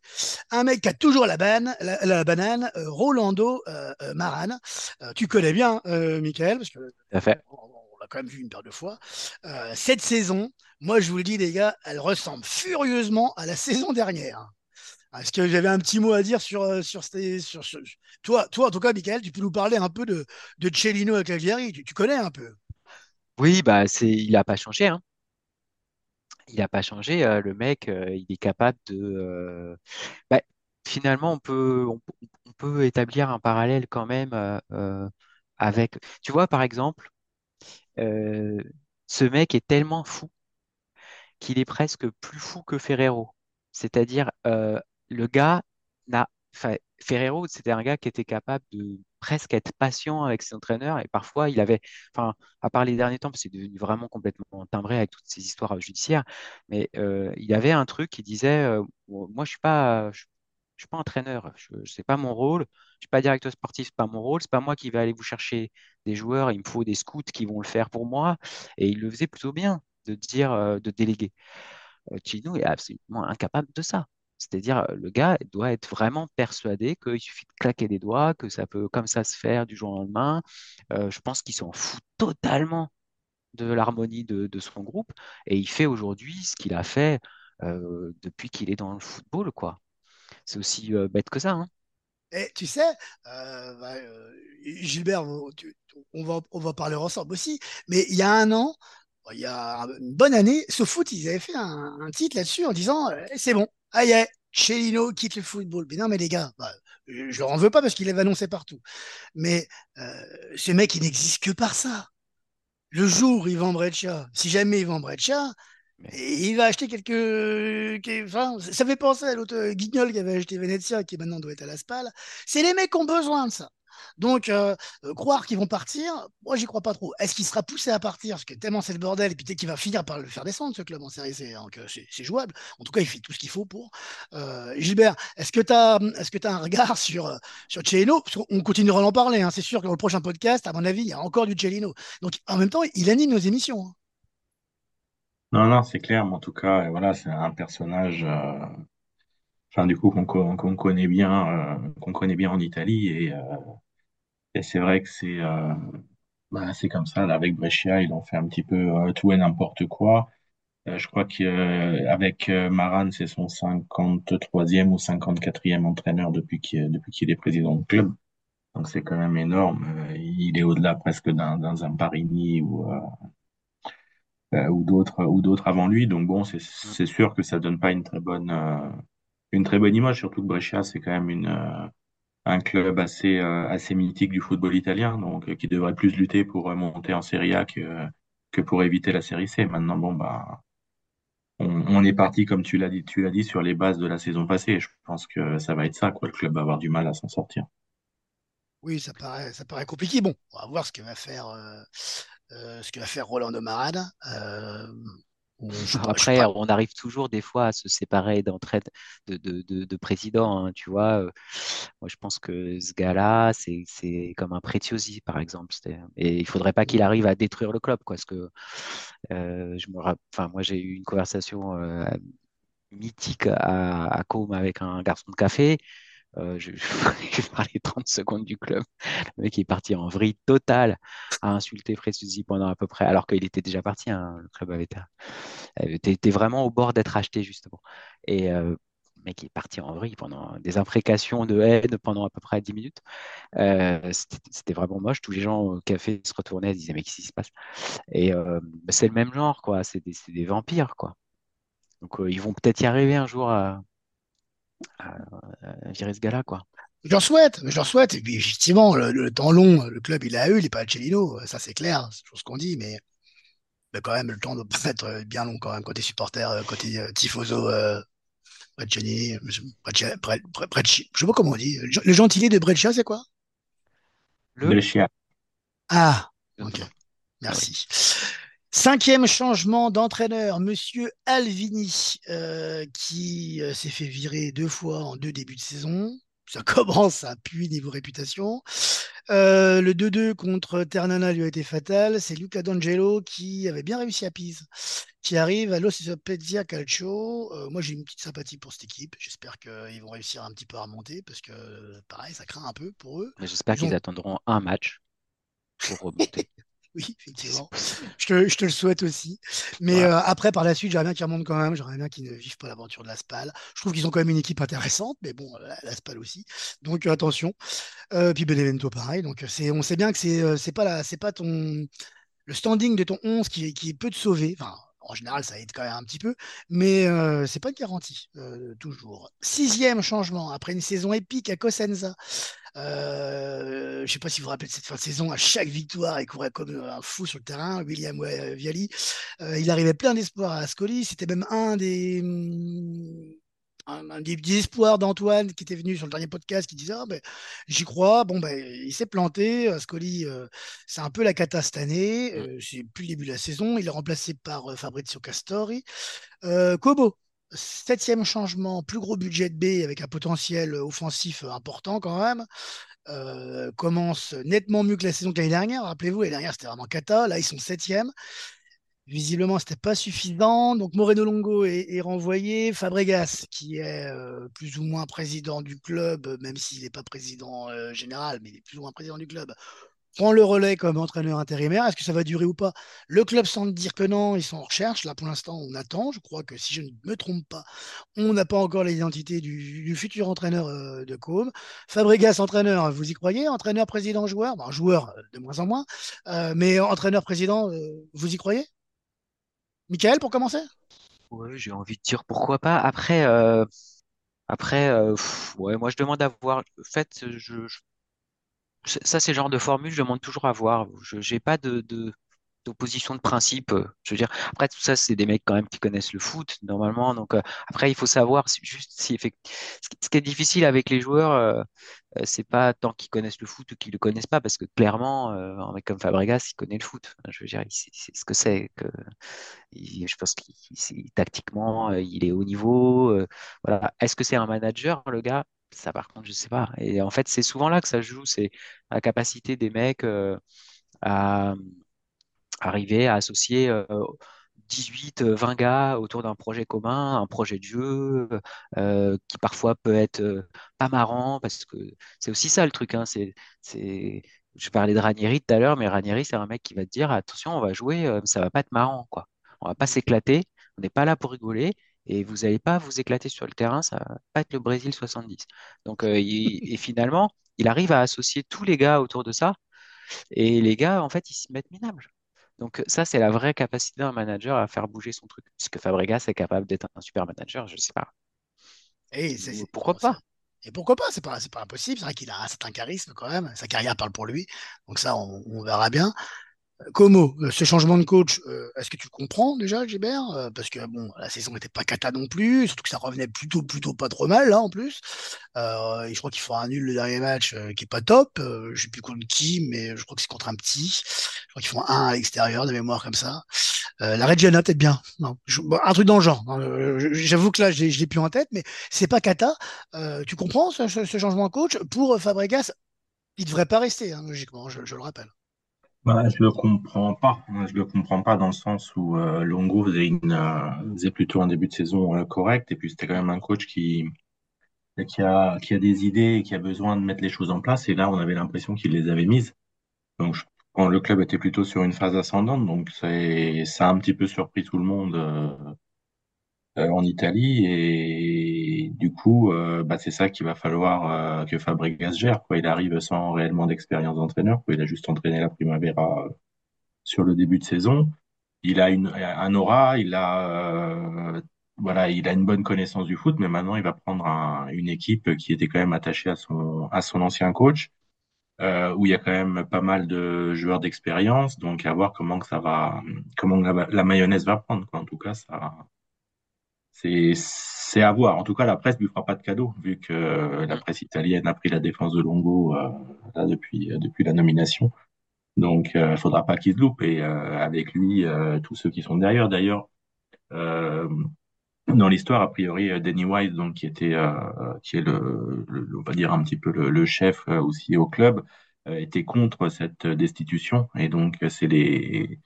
S1: un mec qui a toujours la, banane, la, la banane euh, Rolando euh, euh, Maran. tu connais bien, Michael, parce que
S3: fait.
S1: on, on l'a quand même vu une paire de fois. cette saison, moi, je vous le dis, les gars, elle ressemble furieusement à la saison dernière. Est-ce que j'avais un petit mot à dire sur, sur, sur, sur, Toi, toi, en tout cas, Michael, tu peux nous parler un peu de, de Cellino à Cagliari. Tu, tu, connais un peu?
S3: Oui, bah, c'est, il n'a pas changé. Hein. Il n'a pas changé. Euh, le mec, euh, il est capable de. Euh... Bah, finalement, on peut, on, peut établir un parallèle quand même euh, avec. Tu vois, par exemple, ce mec est tellement fou qu'il est presque plus fou que Ferrero. C'est-à-dire, le gars n'a. Ferrero, c'était un gars qui était capable de presque être patient avec ses entraîneurs et parfois il avait, enfin, à part les derniers temps, parce que c'est devenu vraiment complètement timbré avec toutes ces histoires judiciaires, mais euh, il avait un truc qui disait, euh, moi je suis pas, je, suis pas entraîneur, je, c'est pas mon rôle. Je suis pas directeur sportif, c'est pas mon rôle. C'est pas moi qui vais aller vous chercher des joueurs. Il me faut des scouts qui vont le faire pour moi. Et il le faisait plutôt bien de dire, euh, de déléguer. Chino est absolument incapable de ça. C'est-à-dire, le gars doit être vraiment persuadé qu'il suffit de claquer des doigts, que ça peut comme ça se faire du jour au lendemain. Euh, je pense qu'il s'en fout totalement de l'harmonie de, son groupe. Et il fait aujourd'hui ce qu'il a fait euh, depuis qu'il est dans le football, quoi. C'est aussi euh, bête que ça. Hein.
S1: Et tu sais, bah, Gilbert, on, va, on va parler ensemble aussi, mais il y a un an, il y a une bonne année, foot ils avaient fait un, titre là-dessus en disant eh, c'est bon, aïe, aïe, Chelino quitte le football. Mais non, mais les gars, bah, je leur en veux pas parce qu'il avait annoncé partout. Mais euh, ce mec, il n'existe que par ça. Le jour où il vend Breccia, si jamais il vend Breccia, il va acheter quelques. Enfin, ça fait penser à l'autre Guignol qui avait acheté Venezia, qui maintenant doit être à la SPAL. C'est les mecs qui ont besoin de ça. Donc, euh, euh, croire qu'ils vont partir, moi, j'y crois pas trop. Est-ce qu'il sera poussé à partir? Parce que tellement c'est le bordel, et puis peut-être qu'il va finir par le faire descendre, ce club en série euh, c'est jouable. En tout cas, il fait tout ce qu'il faut pour. Gilbert, est-ce que tu as, un regard (laughs) sur, sur Cellino On continuera d'en parler. Hein. C'est sûr que dans le prochain podcast, à mon avis, il y a encore du Cellino. Donc, en même temps, il anime nos émissions. Hein.
S2: Non, non, c'est clair. Mais en tout cas, voilà, c'est un personnage. Enfin, qu'on connaît bien, qu'on bien en Italie et c'est vrai que c'est euh, bah, c'est comme ça. avec Brescia, ils ont fait un petit peu euh, tout et n'importe quoi. Euh, je crois qu'avec Maran, c'est son 53e ou 54e entraîneur depuis qu'il depuis qu'il est président du club. Donc c'est quand même énorme. il est au-delà presque d'un d'un Zamparini ou ou d'autres ou d'autres avant lui. Donc bon, c'est c'est sûr que ça donne pas une très bonne une très bonne image. Surtout que Brescia, c'est quand même une un club assez, euh, assez mythique du football italien, donc euh, qui devrait plus lutter pour euh, monter en Serie A que, pour éviter la Série C. Maintenant, bon, bah, on, est parti, comme tu l'as dit, tu l'as dit, sur les bases de la saison passée. Je pense que ça va être ça, quoi. Le club va avoir du mal à s'en sortir.
S1: Oui, ça paraît, ça paraît compliqué. Bon, on va voir ce que va faire, ce que va faire Rolando Marad.
S3: Après, on arrive toujours des fois à se séparer d'entraide de, de, de, présidents. Hein, tu vois, euh, moi je pense que ce gars-là, c'est comme un Preziosi, par exemple. Et il faudrait pas qu'il arrive à détruire le club, quoi, parce que euh, je me, enfin, moi j'ai eu une conversation euh, mythique à, à Com avec un garçon de café. Euh, je, (laughs) je parlais 30 secondes du club. Le mec est parti en vrille totale à insulter Fresuzzi pendant à peu près, alors qu'il était déjà parti. Hein, le club avait été, vraiment au bord d'être acheté, justement. Et euh, le mec est parti en vrille pendant des imprécations de haine pendant à peu près 10 minutes. Euh, c'était vraiment moche. Tous les gens au café se retournaient et disaient Mais qu'est-ce qui se passe? Et bah, c'est le même genre, quoi. C'est des, des, vampires, quoi. Donc ils vont peut-être y arriver un jour à virer ce gars-là, quoi.
S1: Je leur souhaite, je leur souhaite. Et puis, effectivement, le, temps long, le club, il a eu, il n'est pas à Cellino, ça c'est clair, c'est ce qu'on dit, mais, mais, quand même, le temps doit être bien long quand même, côté supporter, euh, côté euh, tifoso, euh, Brecciani, je sais pas comment on dit. Le gentilé de Breccia, c'est quoi?
S2: Le Brescia.
S1: Ah, ok. Merci. Cinquième changement d'entraîneur, Monsieur Alvini, euh, qui euh, s'est fait virer deux fois en deux débuts de saison. Ça (laughs) commence à puer niveau réputation. Euh, le 2-2 contre Ternana lui a été fatal. C'est Luca D'Angelo qui avait bien réussi à Pise, qui arrive à l'Ossipezia Calcio. moi, j'ai une petite sympathie pour cette équipe. J'espère qu'ils vont réussir un petit peu à remonter parce que, pareil, ça craint un peu pour eux.
S3: J'espère qu'ils attendront un match pour remonter. (laughs)
S1: Oui, effectivement. Je te, je te, le souhaite aussi. Mais euh, après, par la suite, j'aimerais bien qu'ils remontent quand même. J'aimerais bien qu'ils ne vivent pas l'aventure de la SPAL. Je trouve qu'ils ont quand même une équipe intéressante, mais bon, la, SPAL aussi. Donc euh, attention. Euh, puis Benevento, pareil. Donc on sait bien que c'est, c'est pas la, c'est pas ton le standing de ton 11 qui, qui peut te sauver. Enfin, en général, ça aide quand même un petit peu, mais euh, c'est pas une garantie, toujours. Sixième changement, après une saison épique à Cosenza, je ne sais pas si vous vous rappelez de cette fin de saison, à chaque victoire, il courait comme un fou sur le terrain, William Viali. Il arrivait plein d'espoir à Ascoli. C'était même un des, un, des, espoirs d'Antoine qui était venu sur le dernier podcast qui disait ah, ben, J'y crois. Bon, ben, il s'est planté. Ascoli, euh, c'est un peu la cata cette année. c'est plus le début de la saison. Il est remplacé par Fabrizio Castori. Kobo, septième changement, plus gros budget de B avec un potentiel offensif important quand même. Euh, commence nettement mieux que la saison de l'année dernière. Rappelez-vous, l'année dernière, c'était vraiment cata. Là, ils sont septième. Visiblement, c'était pas suffisant. Donc, Moreno Longo est, renvoyé. Fabregas, qui est euh, plus ou moins président du club, même s'il n'est pas président euh, général, mais il est plus ou moins président du club, prend le relais comme entraîneur intérimaire. Est-ce que ça va durer ou pas? Le club semble dire que non, ils sont en recherche. Là, pour l'instant, on attend. Je crois que si je ne me trompe pas, on n'a pas encore l'identité du, futur entraîneur euh, de Com. Fabregas, entraîneur, vous y croyez? Entraîneur, président, joueur? Joueur, euh, de moins en moins. Mais entraîneur, président, vous y croyez? Michael, pour commencer?
S3: Oui, j'ai envie de dire pourquoi pas. Après, après ouais, moi, je demande à voir. En fait, je ça, c'est le genre de formule, je demande toujours à voir. Je n'ai pas de, d'opposition de principe. Je veux dire, après, tout ça, c'est des mecs quand même qui connaissent le foot, normalement. Donc, euh, après, il faut savoir juste si Ce qui est difficile avec les joueurs, euh, euh, c'est pas tant qu'ils connaissent le foot ou qu'ils le connaissent pas, parce que clairement, un mec comme Fabregas, il connaît le foot. Je veux dire, c'est ce que c'est. Que, je pense qu'il tactiquement, il est au niveau. voilà. Est-ce que c'est un manager, le gars? Ça, par contre, je sais pas. Et en fait, c'est souvent là que ça joue, c'est la capacité des mecs euh, à arriver à associer 18, euh, 20 gars autour d'un projet commun, un projet de jeu euh, qui parfois peut être pas marrant parce que c'est aussi ça le truc. Hein, c'est. Je parlais de Ranieri tout à l'heure, mais Ranieri, c'est un mec qui va te dire attention, on va jouer, ça va pas être marrant, quoi. On va pas s'éclater, on n'est pas là pour rigoler et vous n'allez pas vous éclater sur le terrain, ça va pas être le Brésil 70. Donc, euh, et finalement, il arrive à associer tous les gars autour de ça, et les gars, en fait, ils s'y mettent minables. Donc ça, c'est la vraie capacité d'un manager à faire bouger son truc. Puisque Fabregas est capable d'être un super manager, je ne sais pas.
S1: Et pourquoi pas? Et pourquoi pas? C'est pas, pas impossible. C'est vrai qu'il a un certain charisme quand même. Sa carrière parle pour lui. Donc ça, on verra bien. Como, euh, ce changement de coach, euh, est-ce que tu comprends déjà, Gilbert? Euh, Parce que bon, la saison n'était pas cata non plus, surtout que ça revenait plutôt, plutôt pas trop mal là en plus. et je crois qu'il fera un nul le dernier match qui est pas top. je sais plus contre qui, mais je crois que c'est contre un petit. Je crois qu'ils font un à l'extérieur de mémoire comme ça. la Reggiana peut-être bien, non, un truc dans le genre. J'avoue que là, je l'ai plus en tête, mais c'est pas cata. tu comprends ce, changement de coach? Pour Fabregas Il devrait pas rester, hein, logiquement, je le rappelle.
S2: Bah, je le comprends pas. Je le comprends pas dans le sens où euh, Longo euh, faisait plutôt un début de saison euh, correct et puis c'était quand même un coach qui, a, qui a des idées et qui a besoin de mettre les choses en place. Et là, on avait l'impression qu'il les avait mises. Donc, quand le club était plutôt sur une phase ascendante, donc ça a un petit peu surpris tout le monde en Italie et du coup, euh, bah, c'est ça qu'il va falloir euh, que Fabregas gère. Il arrive sans réellement d'expérience d'entraîneur. Il a juste entraîné la Primavera sur le début de saison. Il a un aura, il a une bonne connaissance du foot, mais maintenant il va prendre une équipe qui était quand même attachée à son ancien coach, où il y a quand même pas mal de joueurs d'expérience, donc à voir comment ça va, comment la, mayonnaise va prendre. En tout cas, ça c'est à voir. En tout cas, la presse lui fera pas de cadeau, vu que la presse italienne a pris la défense de Longo euh, là, depuis, la nomination. Donc, il euh, ne faudra pas qu'il se loupe. Et euh, avec lui, tous ceux qui sont derrière. D'ailleurs, dans l'histoire, a priori, Danny White, donc, qui, était, qui est le, on va dire un petit peu le chef aussi au club, était contre cette destitution. Et donc, c'est les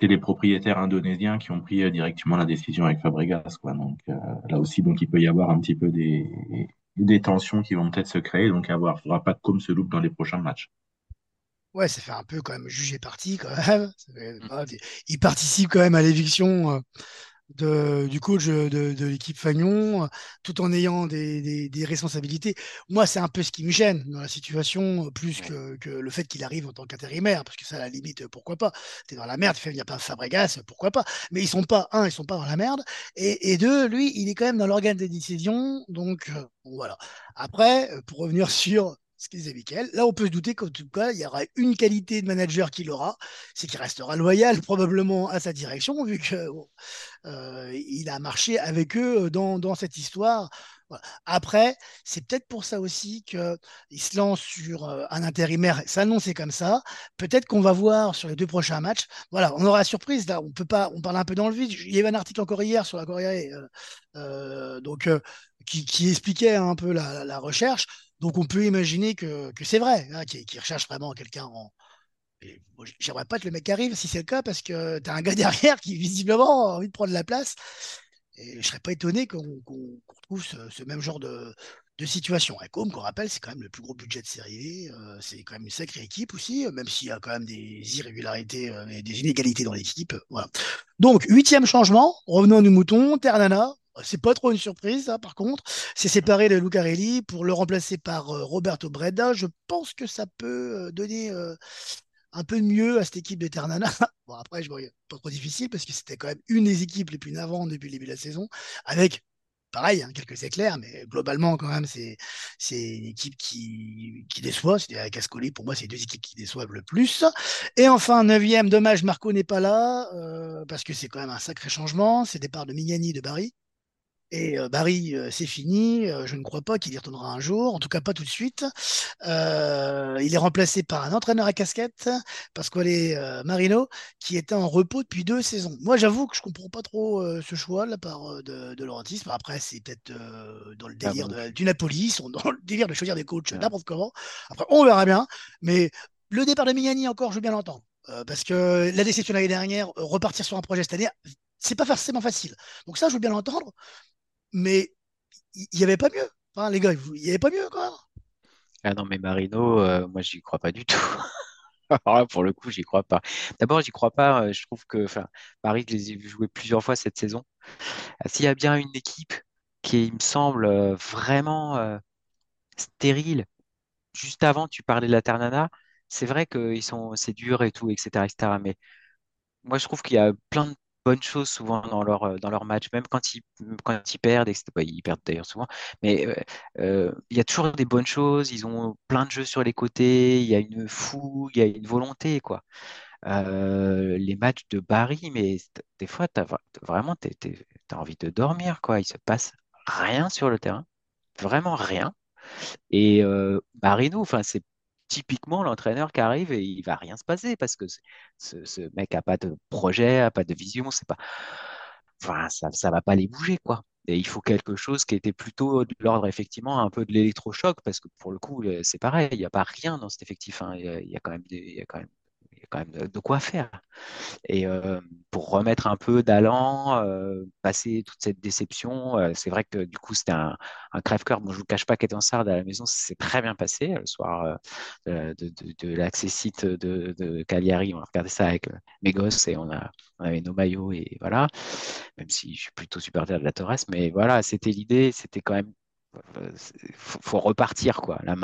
S2: c'est les propriétaires indonésiens qui ont pris euh, directement la décision avec Fabregas. Quoi. Donc euh, là aussi, donc il peut y avoir un petit peu des, des tensions qui vont peut-être se créer. Donc il ne faudra pas que comme se loupe dans les prochains matchs.
S1: Ouais, ça fait un peu quand même juger parti quand même. il participe quand même à l'éviction euh, du coach de, l'équipe Fagnon, tout en ayant des, responsabilités. Moi, c'est un peu ce qui me gêne dans la situation, plus que, le fait qu'il arrive en tant qu'intérimaire, parce que ça, à la limite, pourquoi pas? Tu es dans la merde, il n'y a pas Fabregas, pourquoi pas? Mais ils sont pas, un, ils sont pas dans la merde, et, deux, lui, il est quand même dans l'organe des décisions, donc euh, voilà. Après, euh, pour revenir (laughs) sur ce qu'ils Michael. Là, on peut se douter qu'en tout cas, il y aura une qualité de manager qu'il aura, c'est qu'il restera loyal probablement à sa direction, vu qu'il euh, a marché avec eux dans, cette histoire Après, c'est peut-être pour ça aussi qu'il se lance sur euh, un intérimaire. Ça annonce comme ça. Peut-être qu'on va voir sur les deux prochains matchs. Voilà, on aura la surprise. Là, on peut pas. On parle un peu dans le vide. Il y avait un article encore hier sur la Corée, euh, euh, donc qui, expliquait un peu la, recherche. Donc on peut imaginer que, c'est vrai, hein, qu'il recherche vraiment quelqu'un en, J'aimerais pas que le mec arrive si c'est le cas parce que tu as un gars (laughs) derrière qui visiblement a envie de prendre la place. Et je serais pas étonné qu'on retrouve ce, même genre de, situation. Et comme qu'on rappelle, c'est quand même le plus gros budget de série. Euh, c'est quand même une sacrée équipe aussi, même s'il y a quand même des irrégularités euh, et des inégalités dans l'équipe. Voilà. Donc, huitième changement, revenons à nos moutons, Ternana. C'est pas trop une surprise, par contre. C'est séparé de Lucarelli pour le remplacer par euh, Roberto Breda. Je pense que ça peut donner un peu mieux à cette équipe de Ternana. (laughs) Bon, après, je vois pas trop difficile parce que c'était quand même une des équipes les plus navantes depuis le début de la saison, avec pareil, hein, quelques éclairs, mais globalement, quand même, c'est, une équipe qui, déçoit. C'est avec Ascoli, pour moi, c'est deux équipes qui déçoivent le plus. Et enfin, neuvième, dommage, Marco n'est pas là, euh, parce que c'est quand même un sacré changement. C'est départ de Mignani de Barry. Et euh, Barry, euh, c'est fini. Je ne crois pas qu'il y retournera un jour, en tout cas pas tout de suite. il est remplacé par un entraîneur à casquette, Pasquale Marino, qui était en repos depuis deux saisons. Moi, j'avoue que je comprends pas trop ce choix de la part de, de Laurentis. Après, c'est peut-être dans le ah délire du Napoli, ils sont (laughs) dans le délire de choisir des coachs n'importe comment. Après, on verra bien. Mais le départ de Mignani, encore, je veux bien l'entendre. parce que la déception l'année dernière, repartir sur un projet cette année, c'est pas forcément facile. Donc ça, je veux bien l'entendre mais il n'y avait pas mieux. Les gars, il n'y avait pas mieux, quoi.
S3: Ah non, mais Marino, euh, moi, j'y crois pas du tout. (laughs) Alors pour le coup, j'y crois pas. D'abord, j'y crois pas. Euh, je trouve que Paris, je les ai vus jouer plusieurs fois cette saison. Euh, s'il y a bien une équipe qui, me semble, vraiment stérile, juste avant, tu parlais de la Ternana, c'est vrai que c'est dur et tout, etc., etc. Mais moi, je trouve qu'il y a plein de bonnes choses souvent dans leur, euh, dans leur match, même quand ils, quand ils perdent, et bah, ils perdent d'ailleurs souvent, mais euh, euh, il y a toujours des bonnes choses, ils ont plein de jeux sur les côtés, il y a une fougue, il y a une volonté, quoi. les matchs de Barry, mais des fois, as, vraiment, tu envie de dormir, quoi. Il se passe rien sur le terrain, vraiment rien. Et euh, Marino, enfin, c'est typiquement l'entraîneur qui arrive et il va rien se passer parce que ce, mec a pas de projet, a pas de vision, c'est pas, ça, va pas les bouger quoi. Il faut quelque chose qui était plutôt de l'ordre effectivement un peu de l'électrochoc parce que pour le coup c'est pareil, il n'y a pas rien dans cet effectif. Hein. Il y a quand même de quoi faire. Et euh, pour remettre un peu d'allant, euh, passer toute cette déception, euh, c'est vrai que du coup, c'était un, crève-cœur. Moi, je ne vous cache pas qu'être Sard à la maison, c'est très bien passé le soir de, de, de, de, Cagliari. On a regardé ça avec mes gosses et on, a, on avait nos maillots et voilà. Même si je suis plutôt supporter de la Torres, mais voilà, c'était l'idée. C'était quand même faut, faut repartir quoi. La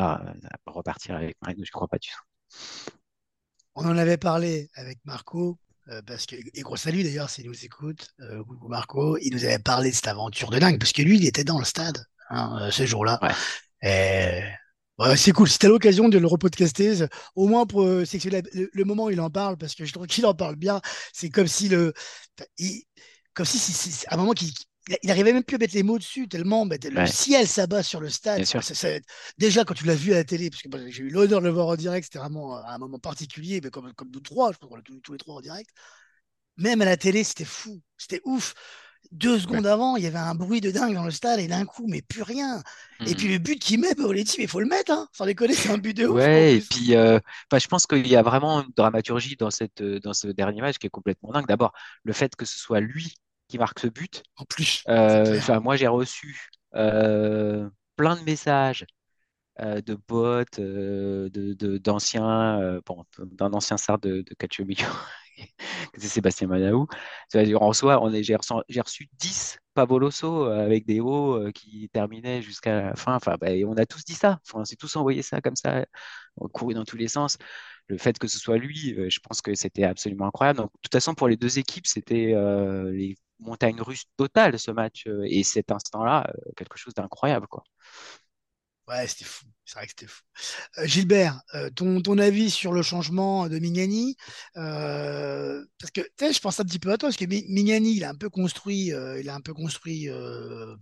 S3: repartir avec Marino, je crois pas du tout.
S1: On en avait parlé avec Marco, euh, parce que, et gros salut d'ailleurs s'il nous écoute, euh, Marco, il nous avait parlé de cette aventure de dingue, parce que lui, il était dans le stade hein, euh, ce jour-là. c'est cool, c'était l'occasion de le repodcaster, au moins pour c'est que le, moment où il en parle, parce que je trouve qu'il en parle bien, c'est comme si le, comme si c'est un moment qui, il n'arrivait même plus à mettre les mots dessus, tellement le ciel s'abat sur le stade. déjà, quand tu l'as vu à la télé, parce que j'ai eu l'honneur de le voir en direct, c'était vraiment un moment particulier, mais comme, comme nous trois, je crois qu'on l'a tous, les trois en direct. Même à la télé, c'était fou, c'était ouf. Deux secondes avant, il y avait un bruit de dingue dans le stade et d'un coup, mais plus rien. Et mmh. puis le but qu'il met, bah, dit, mais il faut le mettre, hein. sans déconner, c'est un but de ouf.
S3: Ouais, et puis euh, je pense qu'il y a vraiment une dramaturgie dans, cette, dans ce dernier match qui est complètement dingue. D'abord, le fait que ce soit lui qui marque ce but.
S1: En plus.
S3: Euh, moi, j'ai reçu euh, plein de messages euh, de potes, de, d'anciens, bon, d'un ancien sart de, de Calcio (laughs) c'est Sébastien Manaou. En soi, on est, j'ai, reçu, j'ai reçu 10 Pavoloso avec des hauts qui terminaient jusqu'à la fin. Enfin, bah, on a tous dit ça. Enfin, on s'est tous envoyé ça comme ça, on couru dans tous les sens le fait que ce soit lui, je pense que c'était absolument incroyable. Donc, de toute façon, pour les deux équipes, c'était les montagne russe totale ce match euh, et cet instant-là, euh, quelque chose d'incroyable quoi.
S1: Ouais, c'était fou. C'est vrai que c'était fou. Euh, Gilbert, euh, ton, ton avis sur le changement de Mignani euh, Parce que je pense un petit peu à toi, parce que Mignani, il a un peu construit, il a un peu construit,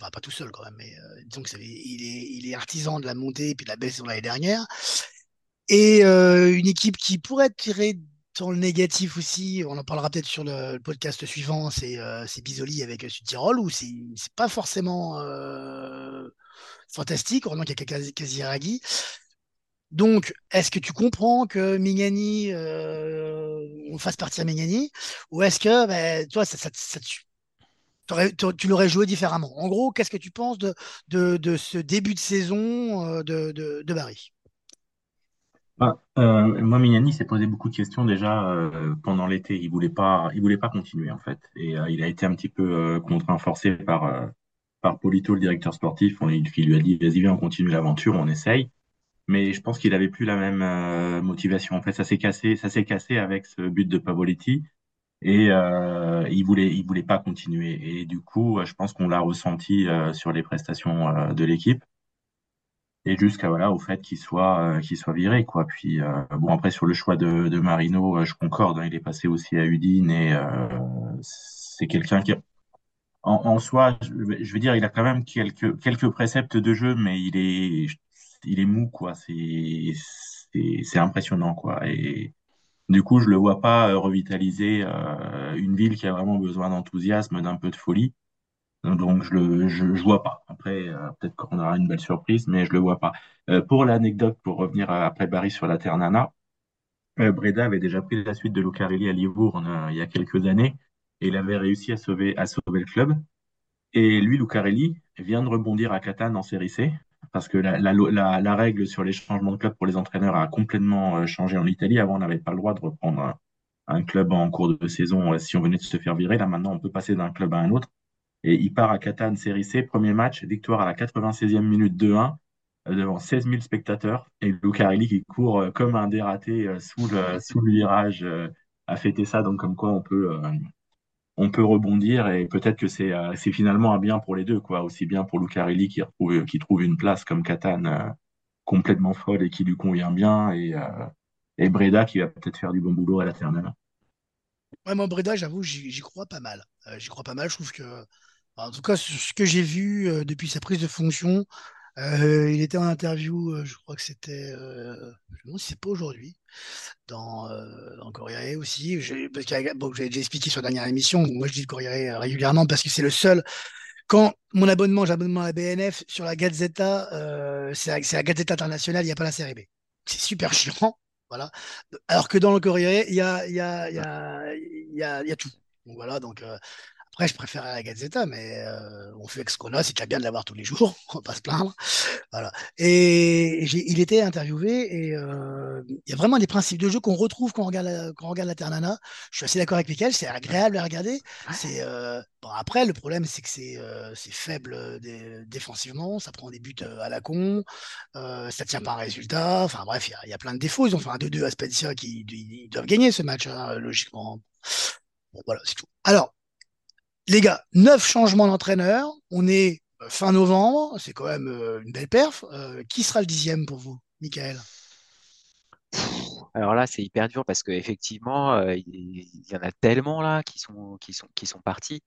S1: bah, pas tout seul quand même, mais disons que il est, il est artisan de la montée et puis de la baisse de l'année dernière. Et une équipe qui pourrait tirer dans le négatif aussi, on en parlera peut-être sur le, podcast suivant, c'est Bisoli avec Sud Tirol, où c'est pas forcément fantastique, heureusement qu'il y a Kaziragi. Donc, est-ce que tu comprends que Mignani, euh, on fasse partir Mignani, ou est-ce que, ben, toi, tu l'aurais joué différemment? En gros, qu'est-ce que tu penses de, ce début de saison euh, de, de Barry?
S2: Bah, euh, moi, Mignani s'est posé beaucoup de questions déjà pendant l'été. Il voulait pas, il voulait pas continuer en fait, et il a été un petit peu contraint, forcé par Polito, le directeur sportif, il, lui a dit vas-y viens on continue l'aventure, on essaye. Mais je pense qu'il avait plus la même euh, motivation. En fait, ça s'est cassé, ça s'est cassé avec ce but de Pavoletti et euh, il voulait, il voulait pas continuer. Et du coup, je pense qu'on l'a ressenti euh, sur les prestations euh, de l'équipe et jusqu'à voilà au fait qu'il soit, qu'il soit viré quoi. Puis bon après sur le choix de, de Marino, je concorde. Hein, il est passé aussi à Udine et c'est quelqu'un qui en, soi, je, veux dire, il a quand même quelques, quelques préceptes de jeu, mais il est, il est mou, quoi. C'est, impressionnant, quoi. Et du coup, je le vois pas euh, revitaliser euh, une ville qui a vraiment besoin d'enthousiasme, d'un peu de folie. Donc, je le, je, vois pas. Après, euh, peut-être qu'on aura une belle surprise, mais je le vois pas. pour l'anecdote, pour revenir après Barry sur la Ternana, Breda avait déjà pris la suite de Lucarelli à Livourne il y a quelques années et il avait réussi à sauver, le club. Et lui, Lucarelli, vient de rebondir à Catane en série C, parce que la, règle sur les changements de club pour les entraîneurs a complètement euh, changé en Italie. Avant, on n'avait pas le droit de reprendre un, club en cours de saison euh, si on venait de se faire virer. Là, maintenant, on peut passer d'un club à un autre. Et il part à Catane, série C, premier match, victoire à la 96e minute 2-1 euh, devant 16 000 spectateurs. Et Lucarelli qui court comme un dératé sous le, sous le virage a fêté ça. Donc, comme quoi on peut on peut rebondir et peut-être que c'est euh, finalement un bien pour les deux, quoi. Aussi bien pour Lucarelli qui, retrouve, qui trouve une place comme Catane euh, complètement folle et qui lui convient bien, et, euh, et Breda qui va peut-être faire du bon boulot à la Ternana.
S1: Ouais, moi, Breda, j'avoue, j'y crois pas mal. j'y crois pas mal. Je trouve que, en tout cas, ce que j'ai vu depuis sa prise de fonction, il était en interview, je crois que c'était, je ne sais pas aujourd'hui, dans, euh, dans Corriere aussi. Parce que, bon, j'ai déjà expliqué sur la dernière émission. Moi, je dis Corriere régulièrement parce que c'est le seul. Quand mon abonnement, j'ai abonnement à la BNF, sur la Gazzetta, euh, c'est la, Gazzetta internationale, il n'y a pas la série B. C'est super (laughs) chiant. Voilà. Alors que dans le Corriere, il y a, y, a, y, a, y, a, tout. Voilà, donc euh, après, je préfère la Gazzetta, mais euh, on fait avec ce qu'on a, c'est déjà bien de l'avoir tous les jours, (laughs) on va pas se plaindre. Voilà. Et il était interviewé et euh, il y a vraiment des principes de jeu qu'on retrouve quand on regarde la, quand on regarde la Ternana. Je suis assez d'accord avec Michael, c'est agréable à regarder. C'est euh, bon, après le problème c'est que c'est faible défensivement, ça prend des buts à la con, ça tient pas un résultat. Enfin bref, il y, a plein de défauts. Ils ont fait un 2-2 à Spezia qui ils doivent gagner ce match hein, logiquement. Bon voilà, c'est tout. Alors les gars, neuf changements d'entraîneur. On est euh, fin novembre. C'est quand même euh, une belle perf. Euh, qui sera le dixième pour vous, Michael?
S3: Alors là, c'est hyper dur parce qu'effectivement, il y, en a tellement là qui sont, qui sont, qui sont partis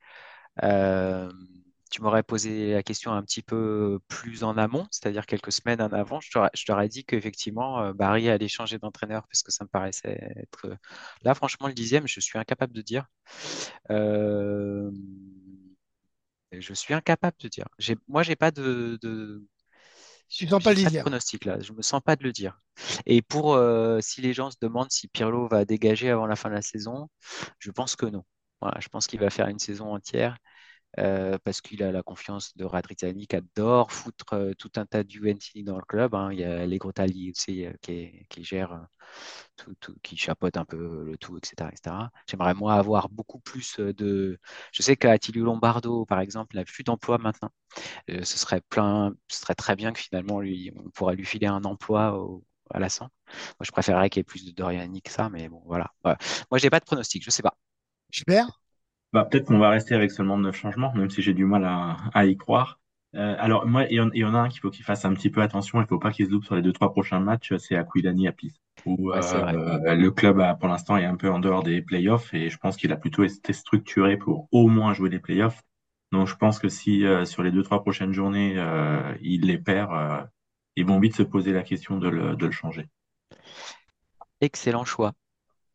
S3: tu m'aurais posé la question un petit peu plus en amont, c'est-à-dire quelques semaines en avant, je t'aurais dit qu'effectivement, euh, Barry allait changer d'entraîneur parce que ça me paraissait être. Euh, là, franchement, le dixième, je suis incapable de dire. Euh, je suis incapable de dire. Moi, j'ai pas de. de...
S1: Je sens pas le
S3: pronostic là, je me sens pas de le dire. Et pour si les gens se demandent si Pirlo va dégager avant la fin de la saison, je pense que non. Voilà, je pense qu'il va faire une saison entière euh, parce qu'il a la confiance de Radrizzani qui adore foutre euh, tout un tas d'UNC dans le club. Hein. Il y a les Grotali aussi euh, qui, qui, gère tout, qui chapeaute un peu le tout, etc. J'aimerais moi avoir beaucoup plus de. Je sais qu'à Attilio Lombardo, par exemple, n'a plus d'emploi maintenant. ce serait plein, ce serait très bien que finalement lui, on pourrait lui filer un emploi à la 100. Moi, je préférerais qu'il y ait plus de Doriani que ça, mais bon, voilà. Moi, Moi, j'ai pas de pronostic, je sais pas.
S1: Super.
S2: Bah, peut-être qu'on va rester avec seulement neuf changements, même si j'ai du mal à, y croire. Euh, alors, moi, il y, en- il y en a un qu'il faut qu'il fasse un petit peu attention. Il ne faut pas qu'il se loupe sur les deux, trois prochains matchs. C'est Aquilani à Pise. Où
S3: Ouais,
S2: euh, le club, a, pour l'instant, est un peu en dehors des playoffs. Et je pense qu'il a plutôt été structuré pour au moins jouer les playoffs. Donc, je pense que si euh, sur les deux, trois prochaines journées, euh, il les perd, euh, ils vont vite se poser la question de le, de le changer.
S3: Excellent choix.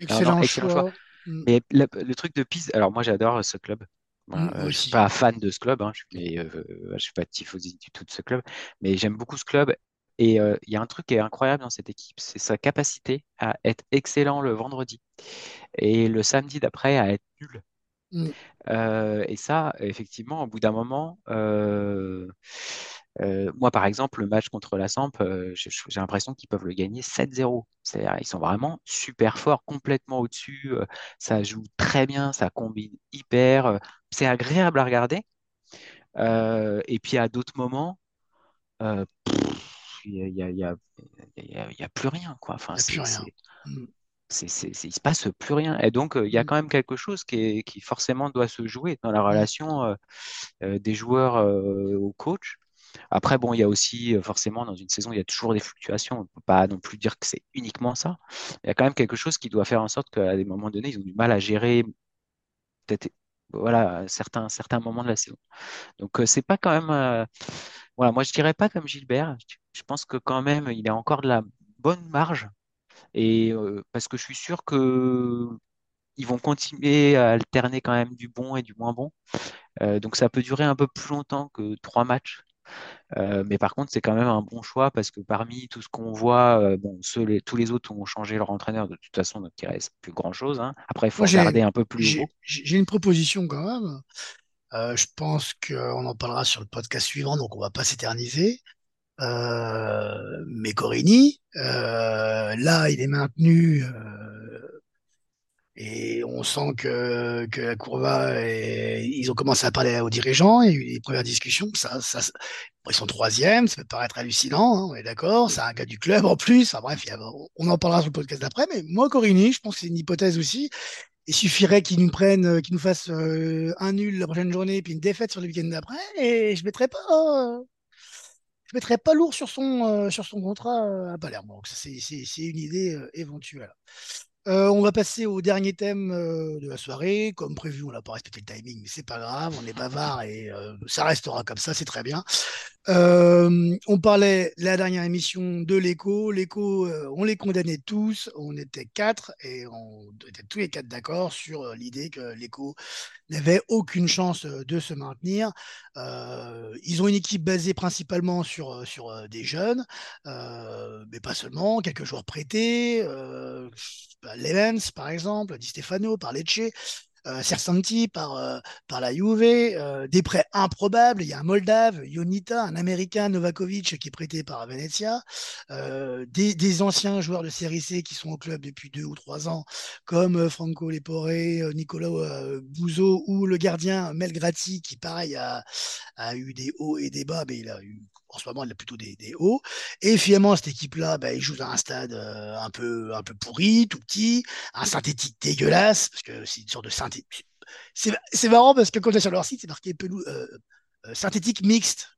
S3: Non,
S1: Excellent
S3: excellent choix.
S1: choix. Mm,
S3: Mais le, le truc de Pise, alors moi j'adore ce club.
S1: Mm,
S3: euh, je ne suis pas fan de ce club, hein, je suis, euh, suis pas tifosi du tout de ce club, mais j'aime beaucoup ce club. Et euh, il y a un truc qui est incroyable dans cette équipe, c'est sa capacité à être excellent le vendredi et le samedi d'après à être nul.
S1: Mm.
S3: Et ça, effectivement, au bout d'un moment, euh, moi, par exemple, le match contre la Samp, euh, j'ai l'impression qu'ils peuvent le gagner 7-0. C'est-à-dire, ils sont vraiment super forts, complètement au-dessus. euh, ça joue très bien, ça combine hyper. c'est agréable à regarder. Et puis, à d'autres moments, il y a, il y a- il y a- il y a- il y a plus rien, quoi.
S1: Il
S3: Enfin,
S1: n'y a plus
S3: c'est,
S1: rien.
S3: c'est,
S1: Mm,
S3: c'est, c'est- c'est- il se passe plus rien. Et donc, il y a
S1: mm,
S3: quand même quelque chose qui, forcément doit se jouer dans la
S1: mm.
S3: relation des joueurs au coach. Après, bon, il y a aussi, euh, forcément, dans une saison, il y a toujours des fluctuations. On ne peut pas non plus dire que c'est uniquement ça. Il y a quand même quelque chose qui doit faire en sorte qu'à des moments donnés, ils ont du mal à gérer peut-être voilà, certains, certains moments de la saison. Donc, euh, c'est pas quand même. euh, voilà, moi, je dirais pas comme Gilbert. Je pense que quand même, il a encore de la bonne marge. Et parce que je suis sûr que ils vont continuer à alterner quand même du bon et du moins bon. Donc, ça peut durer un peu plus longtemps que trois matchs. Euh, mais par contre, c'est quand même un bon choix parce que parmi tout ce qu'on voit, euh, bon, ceux, les- tous les autres ont changé leur entraîneur de toute façon, donc il reste plus grand-chose. hein. Après, il faut
S1: Moi,
S3: regarder un peu plus
S1: j'ai
S3: haut.
S1: j'ai une proposition quand même. Euh, je pense qu'on en parlera sur le podcast suivant, donc on va pas s'éterniser. Mais Corini, là, il est maintenu on sent que, la Courva, est- ils ont commencé à parler aux dirigeants. Il y a eu les premières discussions. Ça, ça, ils sont troisième, ça peut paraître hallucinant, hein, on est d'accord. C'est un gars du club en plus. Enfin, bref, on en parlera sur le podcast d'après. Mais moi, Corini, je pense que c'est une hypothèse aussi. Il suffirait qu'ils nous prennent, euh, qu'ils nous fassent euh, un nul la prochaine journée, puis une défaite sur le week-end d'après, et je mettrais pas, je mettrais pas lourd sur son, euh, sur son contrat à Palerme. Donc c'est une idée éventuelle. Euh, on va passer au dernier thème euh, de la soirée. Comme prévu, on n'a pas respecté le timing, mais c'est pas grave, on est bavard et euh, ça restera comme ça, c'est très bien. On parlait la dernière émission de l'écho. L'écho, on les condamnait tous. On était quatre et on était tous les quatre d'accord sur l'idée que l'écho n'avait aucune chance euh, de se maintenir. Euh, ils ont une équipe basée principalement sur, euh, sur des jeunes, mais pas seulement, quelques joueurs prêtés. Euh, Levens, par exemple, Di Stefano, par Lecce euh, par, euh, par la Juve, euh, des prêts improbables. Il y a un Moldave, Jonita, un Américain, Novakovic, qui est prêté par Venezia, euh, des, des, anciens joueurs de série C qui sont au club depuis deux ou trois ans, comme Franco Lepore, Nicolas Bouzo ou le gardien Melgrati, qui, pareil, a, a eu des hauts et des bas, mais il a eu en ce moment, il a plutôt des, hauts. Et finalement, cette équipe-là, bah, il joue dans un stade euh, un, peu, un peu pourri, tout petit, un synthétique dégueulasse, parce que c'est une sorte de synthétique. C'est marrant parce que quand es sur leur site, c'est marqué euh, euh, synthétique mixte.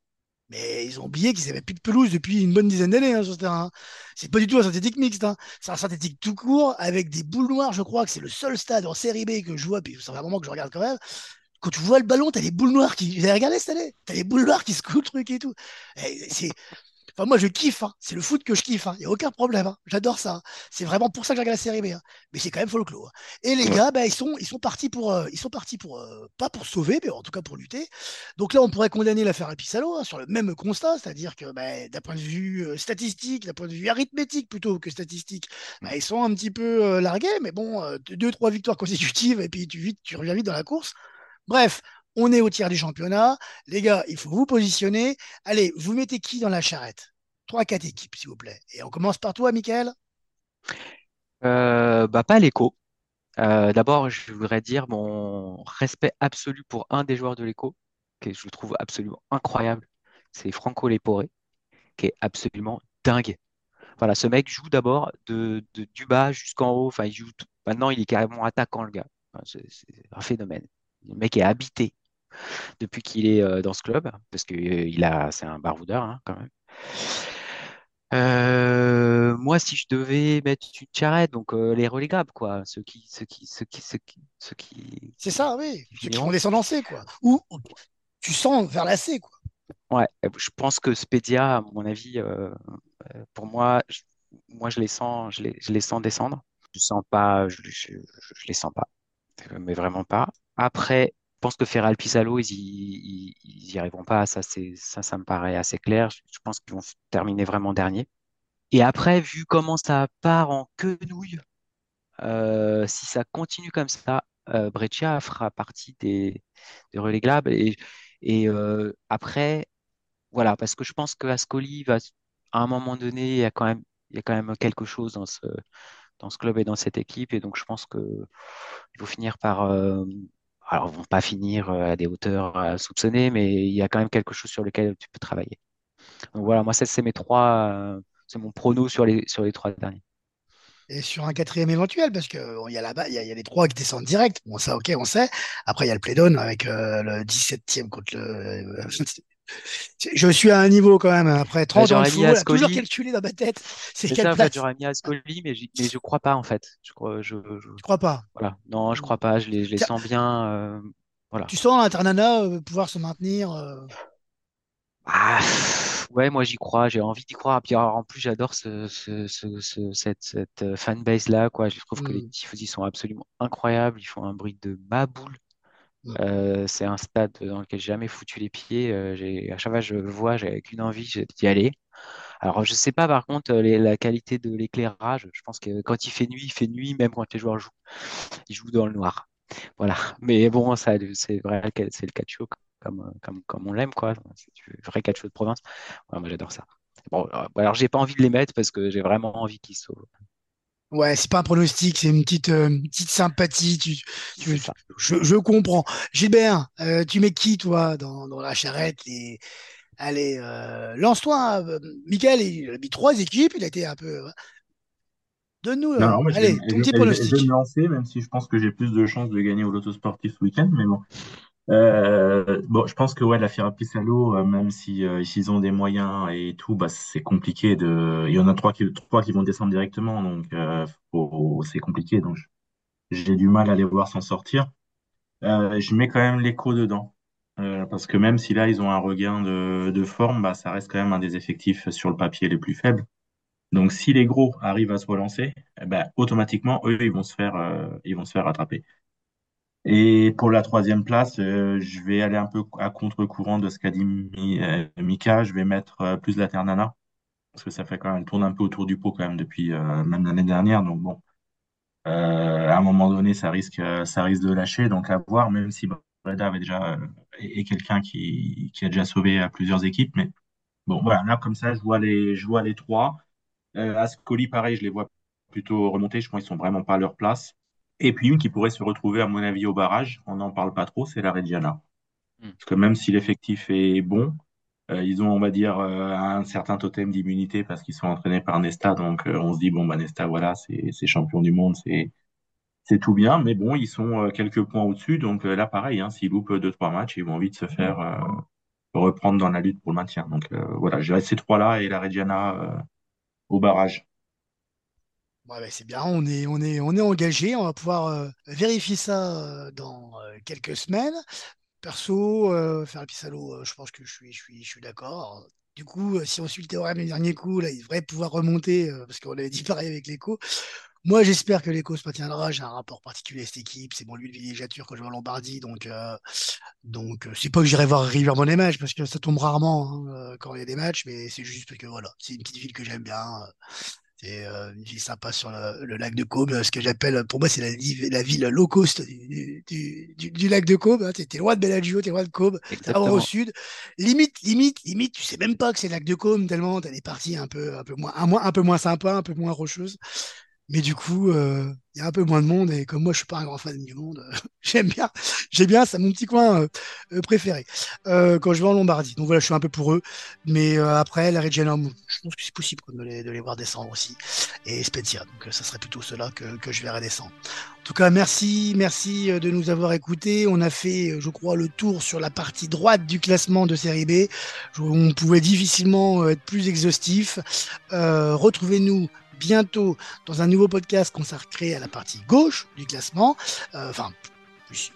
S1: Mais ils ont oublié qu'ils n'avaient plus de pelouse depuis une bonne dizaine d'années hein, sur ce terrain. C'est pas du tout un synthétique mixte. Hein. C'est un synthétique tout court avec des boules noires. Je crois que c'est le seul stade en série B que je vois, puis c'est un moment que je regarde quand même quand tu vois le ballon, t'as les boules noires qui. Vous avez regardé cette année T'as les boules noires qui secouent le truc et tout. C'est. Enfin, moi, je kiffe. Hein. C'est le foot que je kiffe. Il hein. n'y a aucun problème. Hein. J'adore ça. C'est vraiment pour ça que je regarde la série B. Mais c'est quand même folklore. Et les gars, bah, ils, sont, ils sont partis pour. Euh, ils sont partis pour. Euh, pas pour sauver, mais en tout cas pour lutter. Donc là, on pourrait condamner l'affaire Epissalo sur le même constat. C'est-à-dire que bah, d'un point de vue euh, statistique, d'un point de vue arithmétique plutôt que statistique, bah, ils sont un petit peu largués. Mais bon, deux, trois victoires consécutives et puis tu, vite, tu reviens vite dans la course. Bref, on est au tiers du championnat. Les gars, il faut vous positionner. Allez, vous mettez qui dans la charrette? Trois, quatre équipes, s'il vous plaît. Et on commence par toi, Michael
S3: euh, bah, Pas l'écho. Euh, D'abord, je voudrais dire mon respect absolu pour un des joueurs de l'écho, que je trouve absolument incroyable. C'est Franco Lepore, qui est absolument dingue. Voilà, ce mec joue d'abord de, du bas jusqu'en haut. Enfin, il joue. Maintenant, il est carrément attaquant, le gars. C'est un phénomène. Le mec est habité. depuis qu'il est dans ce club, parce que il a, c'est un baroudeur hein, quand même. moi, si je devais mettre une charrette, donc les relégables, quoi, ceux qui, ceux qui, ceux qui, ceux qui, ceux qui.
S1: C'est ça, oui, ceux qui vont en C, quoi. Ou tu sens vers la C, quoi.
S3: Ouais, je pense que Spedia, à mon avis, pour moi, je, moi je les sens, je les, je les sens descendre. Je sens pas, je, je, je les sens pas, mais vraiment pas. Après, je pense que Ferral Pisalo, ils y, ils, y arriveront pas. Ça, ça, ça me paraît assez clair. Je, pense qu'ils vont terminer vraiment dernier. Et après, vu comment ça part en quenouille, euh, si ça continue comme ça, euh, Breccia fera partie des, des reléglables. Et, et euh, après, voilà, parce que je pense que Ascoli va, à un moment donné, il y a quand même, il y a quand même quelque chose dans ce, dans ce club et dans cette équipe. Et donc, je pense qu'il faut finir par. Euh, alors, vont pas finir euh, à des hauteurs à soupçonner, mais il y a quand même quelque chose sur lequel tu peux travailler. Donc voilà, moi, c'est mes trois. Euh, c'est mon prono sur les, trois derniers.
S1: Et sur un quatrième éventuel, parce qu'il y a là-bas, il y, a les trois qui descendent direct. Bon, ça, ok, on sait. Après, il y a le Playdon avec le 17e contre le. (laughs) Je suis à un niveau quand même, après 30 bah, ans foot, toujours calculé dans ma tête. (laughs)
S3: C'est ça, en j'aurais mis Ascoli, mais, mais je crois pas en fait. Je crois, je,
S1: crois pas?
S3: Voilà. Non, je crois pas. Je les, je les sens bien. Euh, voilà.
S1: Tu sens l'Internana euh, pouvoir se maintenir euh...
S3: ah, Ouais, moi j'y crois. J'ai envie d'y croire. Puis en plus, j'adore ce, ce, ce, cette, cette fanbase là. Quoi. Je trouve que les tifosi sont absolument incroyables. Ils font un bruit de maboule. Euh, c'est un stade dans lequel j'ai jamais foutu les pieds. Euh, à chaque fois je le vois, j'ai qu'une envie d'y aller. Alors, je sais pas par contre la qualité de l'éclairage. Je pense que quand il fait nuit, il fait nuit, même quand les joueurs jouent. Ils jouent dans le noir. Voilà. (laughs) Mais bon, c'est vrai c'est le catch comme, comme, comme on l'aime, quoi. C'est du vrai catch de province. moi, j'adore ça. Bon, alors, j'ai pas envie de les mettre parce que j'ai vraiment envie qu'ils sauvent.
S1: Ouais, c'est pas un pronostic, c'est une petite, euh, petite sympathie. Tu, tu, je, je, comprends. Gilbert, euh, tu mets qui, toi, dans, dans la charrette et... Allez, euh, lance-toi. Michael, il a mis trois équipes, il a été un peu. Donne-nous. allez, ton petit pronostic.
S2: Je vais me lancer, même si je pense que j'ai plus de chances de gagner au Loto Sportif ce week-end, mais bon. Euh, bon, je pense que ouais, la Firapis Salo, euh, même si euh, s'ils ont des moyens et tout, bah c'est compliqué de. Il y en a trois qui vont descendre directement, donc c'est compliqué. Donc j'ai du mal à les voir s'en sortir. je mets quand même l'écho dedans, parce que même si là ils ont un regain de, de forme, bah ça reste quand même un des effectifs sur le papier les plus faibles. Donc si les gros arrivent à se relancer, eh ben, automatiquement eux ils vont se faire ils vont se faire rattraper. Et pour la troisième place, euh, je vais aller un peu à contre-courant de ce qu'a dit euh, Mika. Je vais mettre euh, plus la Ternana, parce que ça fait quand même, tourne un peu autour du pot quand même depuis même l'année dernière. Donc bon, à un moment donné, ça risque, ça risque de lâcher. Donc à voir, même si Breda avait déjà est, quelqu'un qui, qui a déjà sauvé à plusieurs équipes. Mais bon, voilà, là comme ça, je vois les, je vois les trois. Ascoli, pareil, je les vois plutôt remonter. Je pense qu'ils sont vraiment pas à leur place. Et puis une qui pourrait se retrouver, à mon avis, au barrage, on n'en parle pas trop, c'est la Reggiana. Hmm. Parce que même si l'effectif est bon, euh, ils ont, on va dire, euh, un certain totem d'immunité parce qu'ils sont entraînés par Nesta. Donc euh, on se dit, bon, bah, Nesta, voilà, c'est champion du monde, c'est tout bien. Mais bon, ils sont quelques points au-dessus. Donc là, pareil, hein, s'ils loupent deux, trois matchs, ils vont vite se faire reprendre dans la lutte pour le maintien. Donc voilà, j'ai ces trois-là et la Reggiana au barrage
S1: c'est bien, on est, engagé, on va pouvoir euh, vérifier ça euh, dans euh, quelques semaines. Perso, faire un Pissalo, je pense que je suis, d'accord. Du coup, si on suit le théorème du dernier coup, il devrait pouvoir remonter, parce qu'on avait dit (laughs) pareil avec l'écho. Moi, j'espère que l'écho se maintiendra. J'ai un rapport particulier à cette équipe. C'est mon lui de villégiature quand je vais en Lombardie. Donc, donc c'est pas que j'irai voir River les matchs, parce que ça tombe rarement hein, quand il y a des matchs, mais c'est juste parce que voilà, c'est une petite ville que j'aime bien. C'est euh, une ville sympa sur le, lac de Caume, ce que j'appelle, pour moi, c'est la, la, ville low cost du, du, du, lac de Caume. Hein. T'es loin de Bellagio, t'es loin de Caume, t'es au sud. Limite, limite, limite, tu sais même pas que c'est le lac de Caume, tellement t'as des parties un peu, un peu moins, un, un peu moins sympa, un peu moins rocheuses. Mais du coup, euh, il y a un peu moins de monde et comme moi, je suis pas un grand fan du monde, (laughs) j'aime bien, j'aime bien, c'est mon petit coin euh, préféré quand je vais en Lombardie. Donc voilà, je suis un peu pour eux. Mais après, la Reggiana, je pense que c'est possible de les, de les, voir descendre aussi et Spezia. Donc ça serait plutôt cela que, que je verrais descendre. En tout cas, merci, merci de nous avoir écoutés. On a fait, je crois, le tour sur la partie droite du classement de Série B. On pouvait difficilement être plus exhaustif. Euh, Retrouvez-nous bientôt dans un nouveau podcast consacré à la partie gauche du classement. Euh, enfin,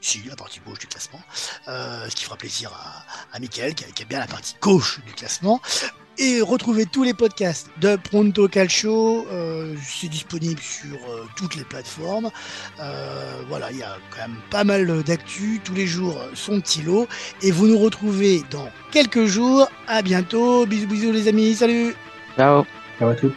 S1: si, la partie gauche du classement, euh, ce qui fera plaisir à, à Mickaël, qui, qui, a bien la partie gauche du classement. Et retrouvez tous les podcasts de Pronto Calcio, euh, c'est disponible sur euh, toutes les plateformes. Euh, voilà, il y a quand même pas mal d'actu, tous les jours son petit lot. Et vous nous retrouvez dans quelques jours. À bientôt, bisous bisous les amis, salut
S3: Ciao
S2: Ciao à toutes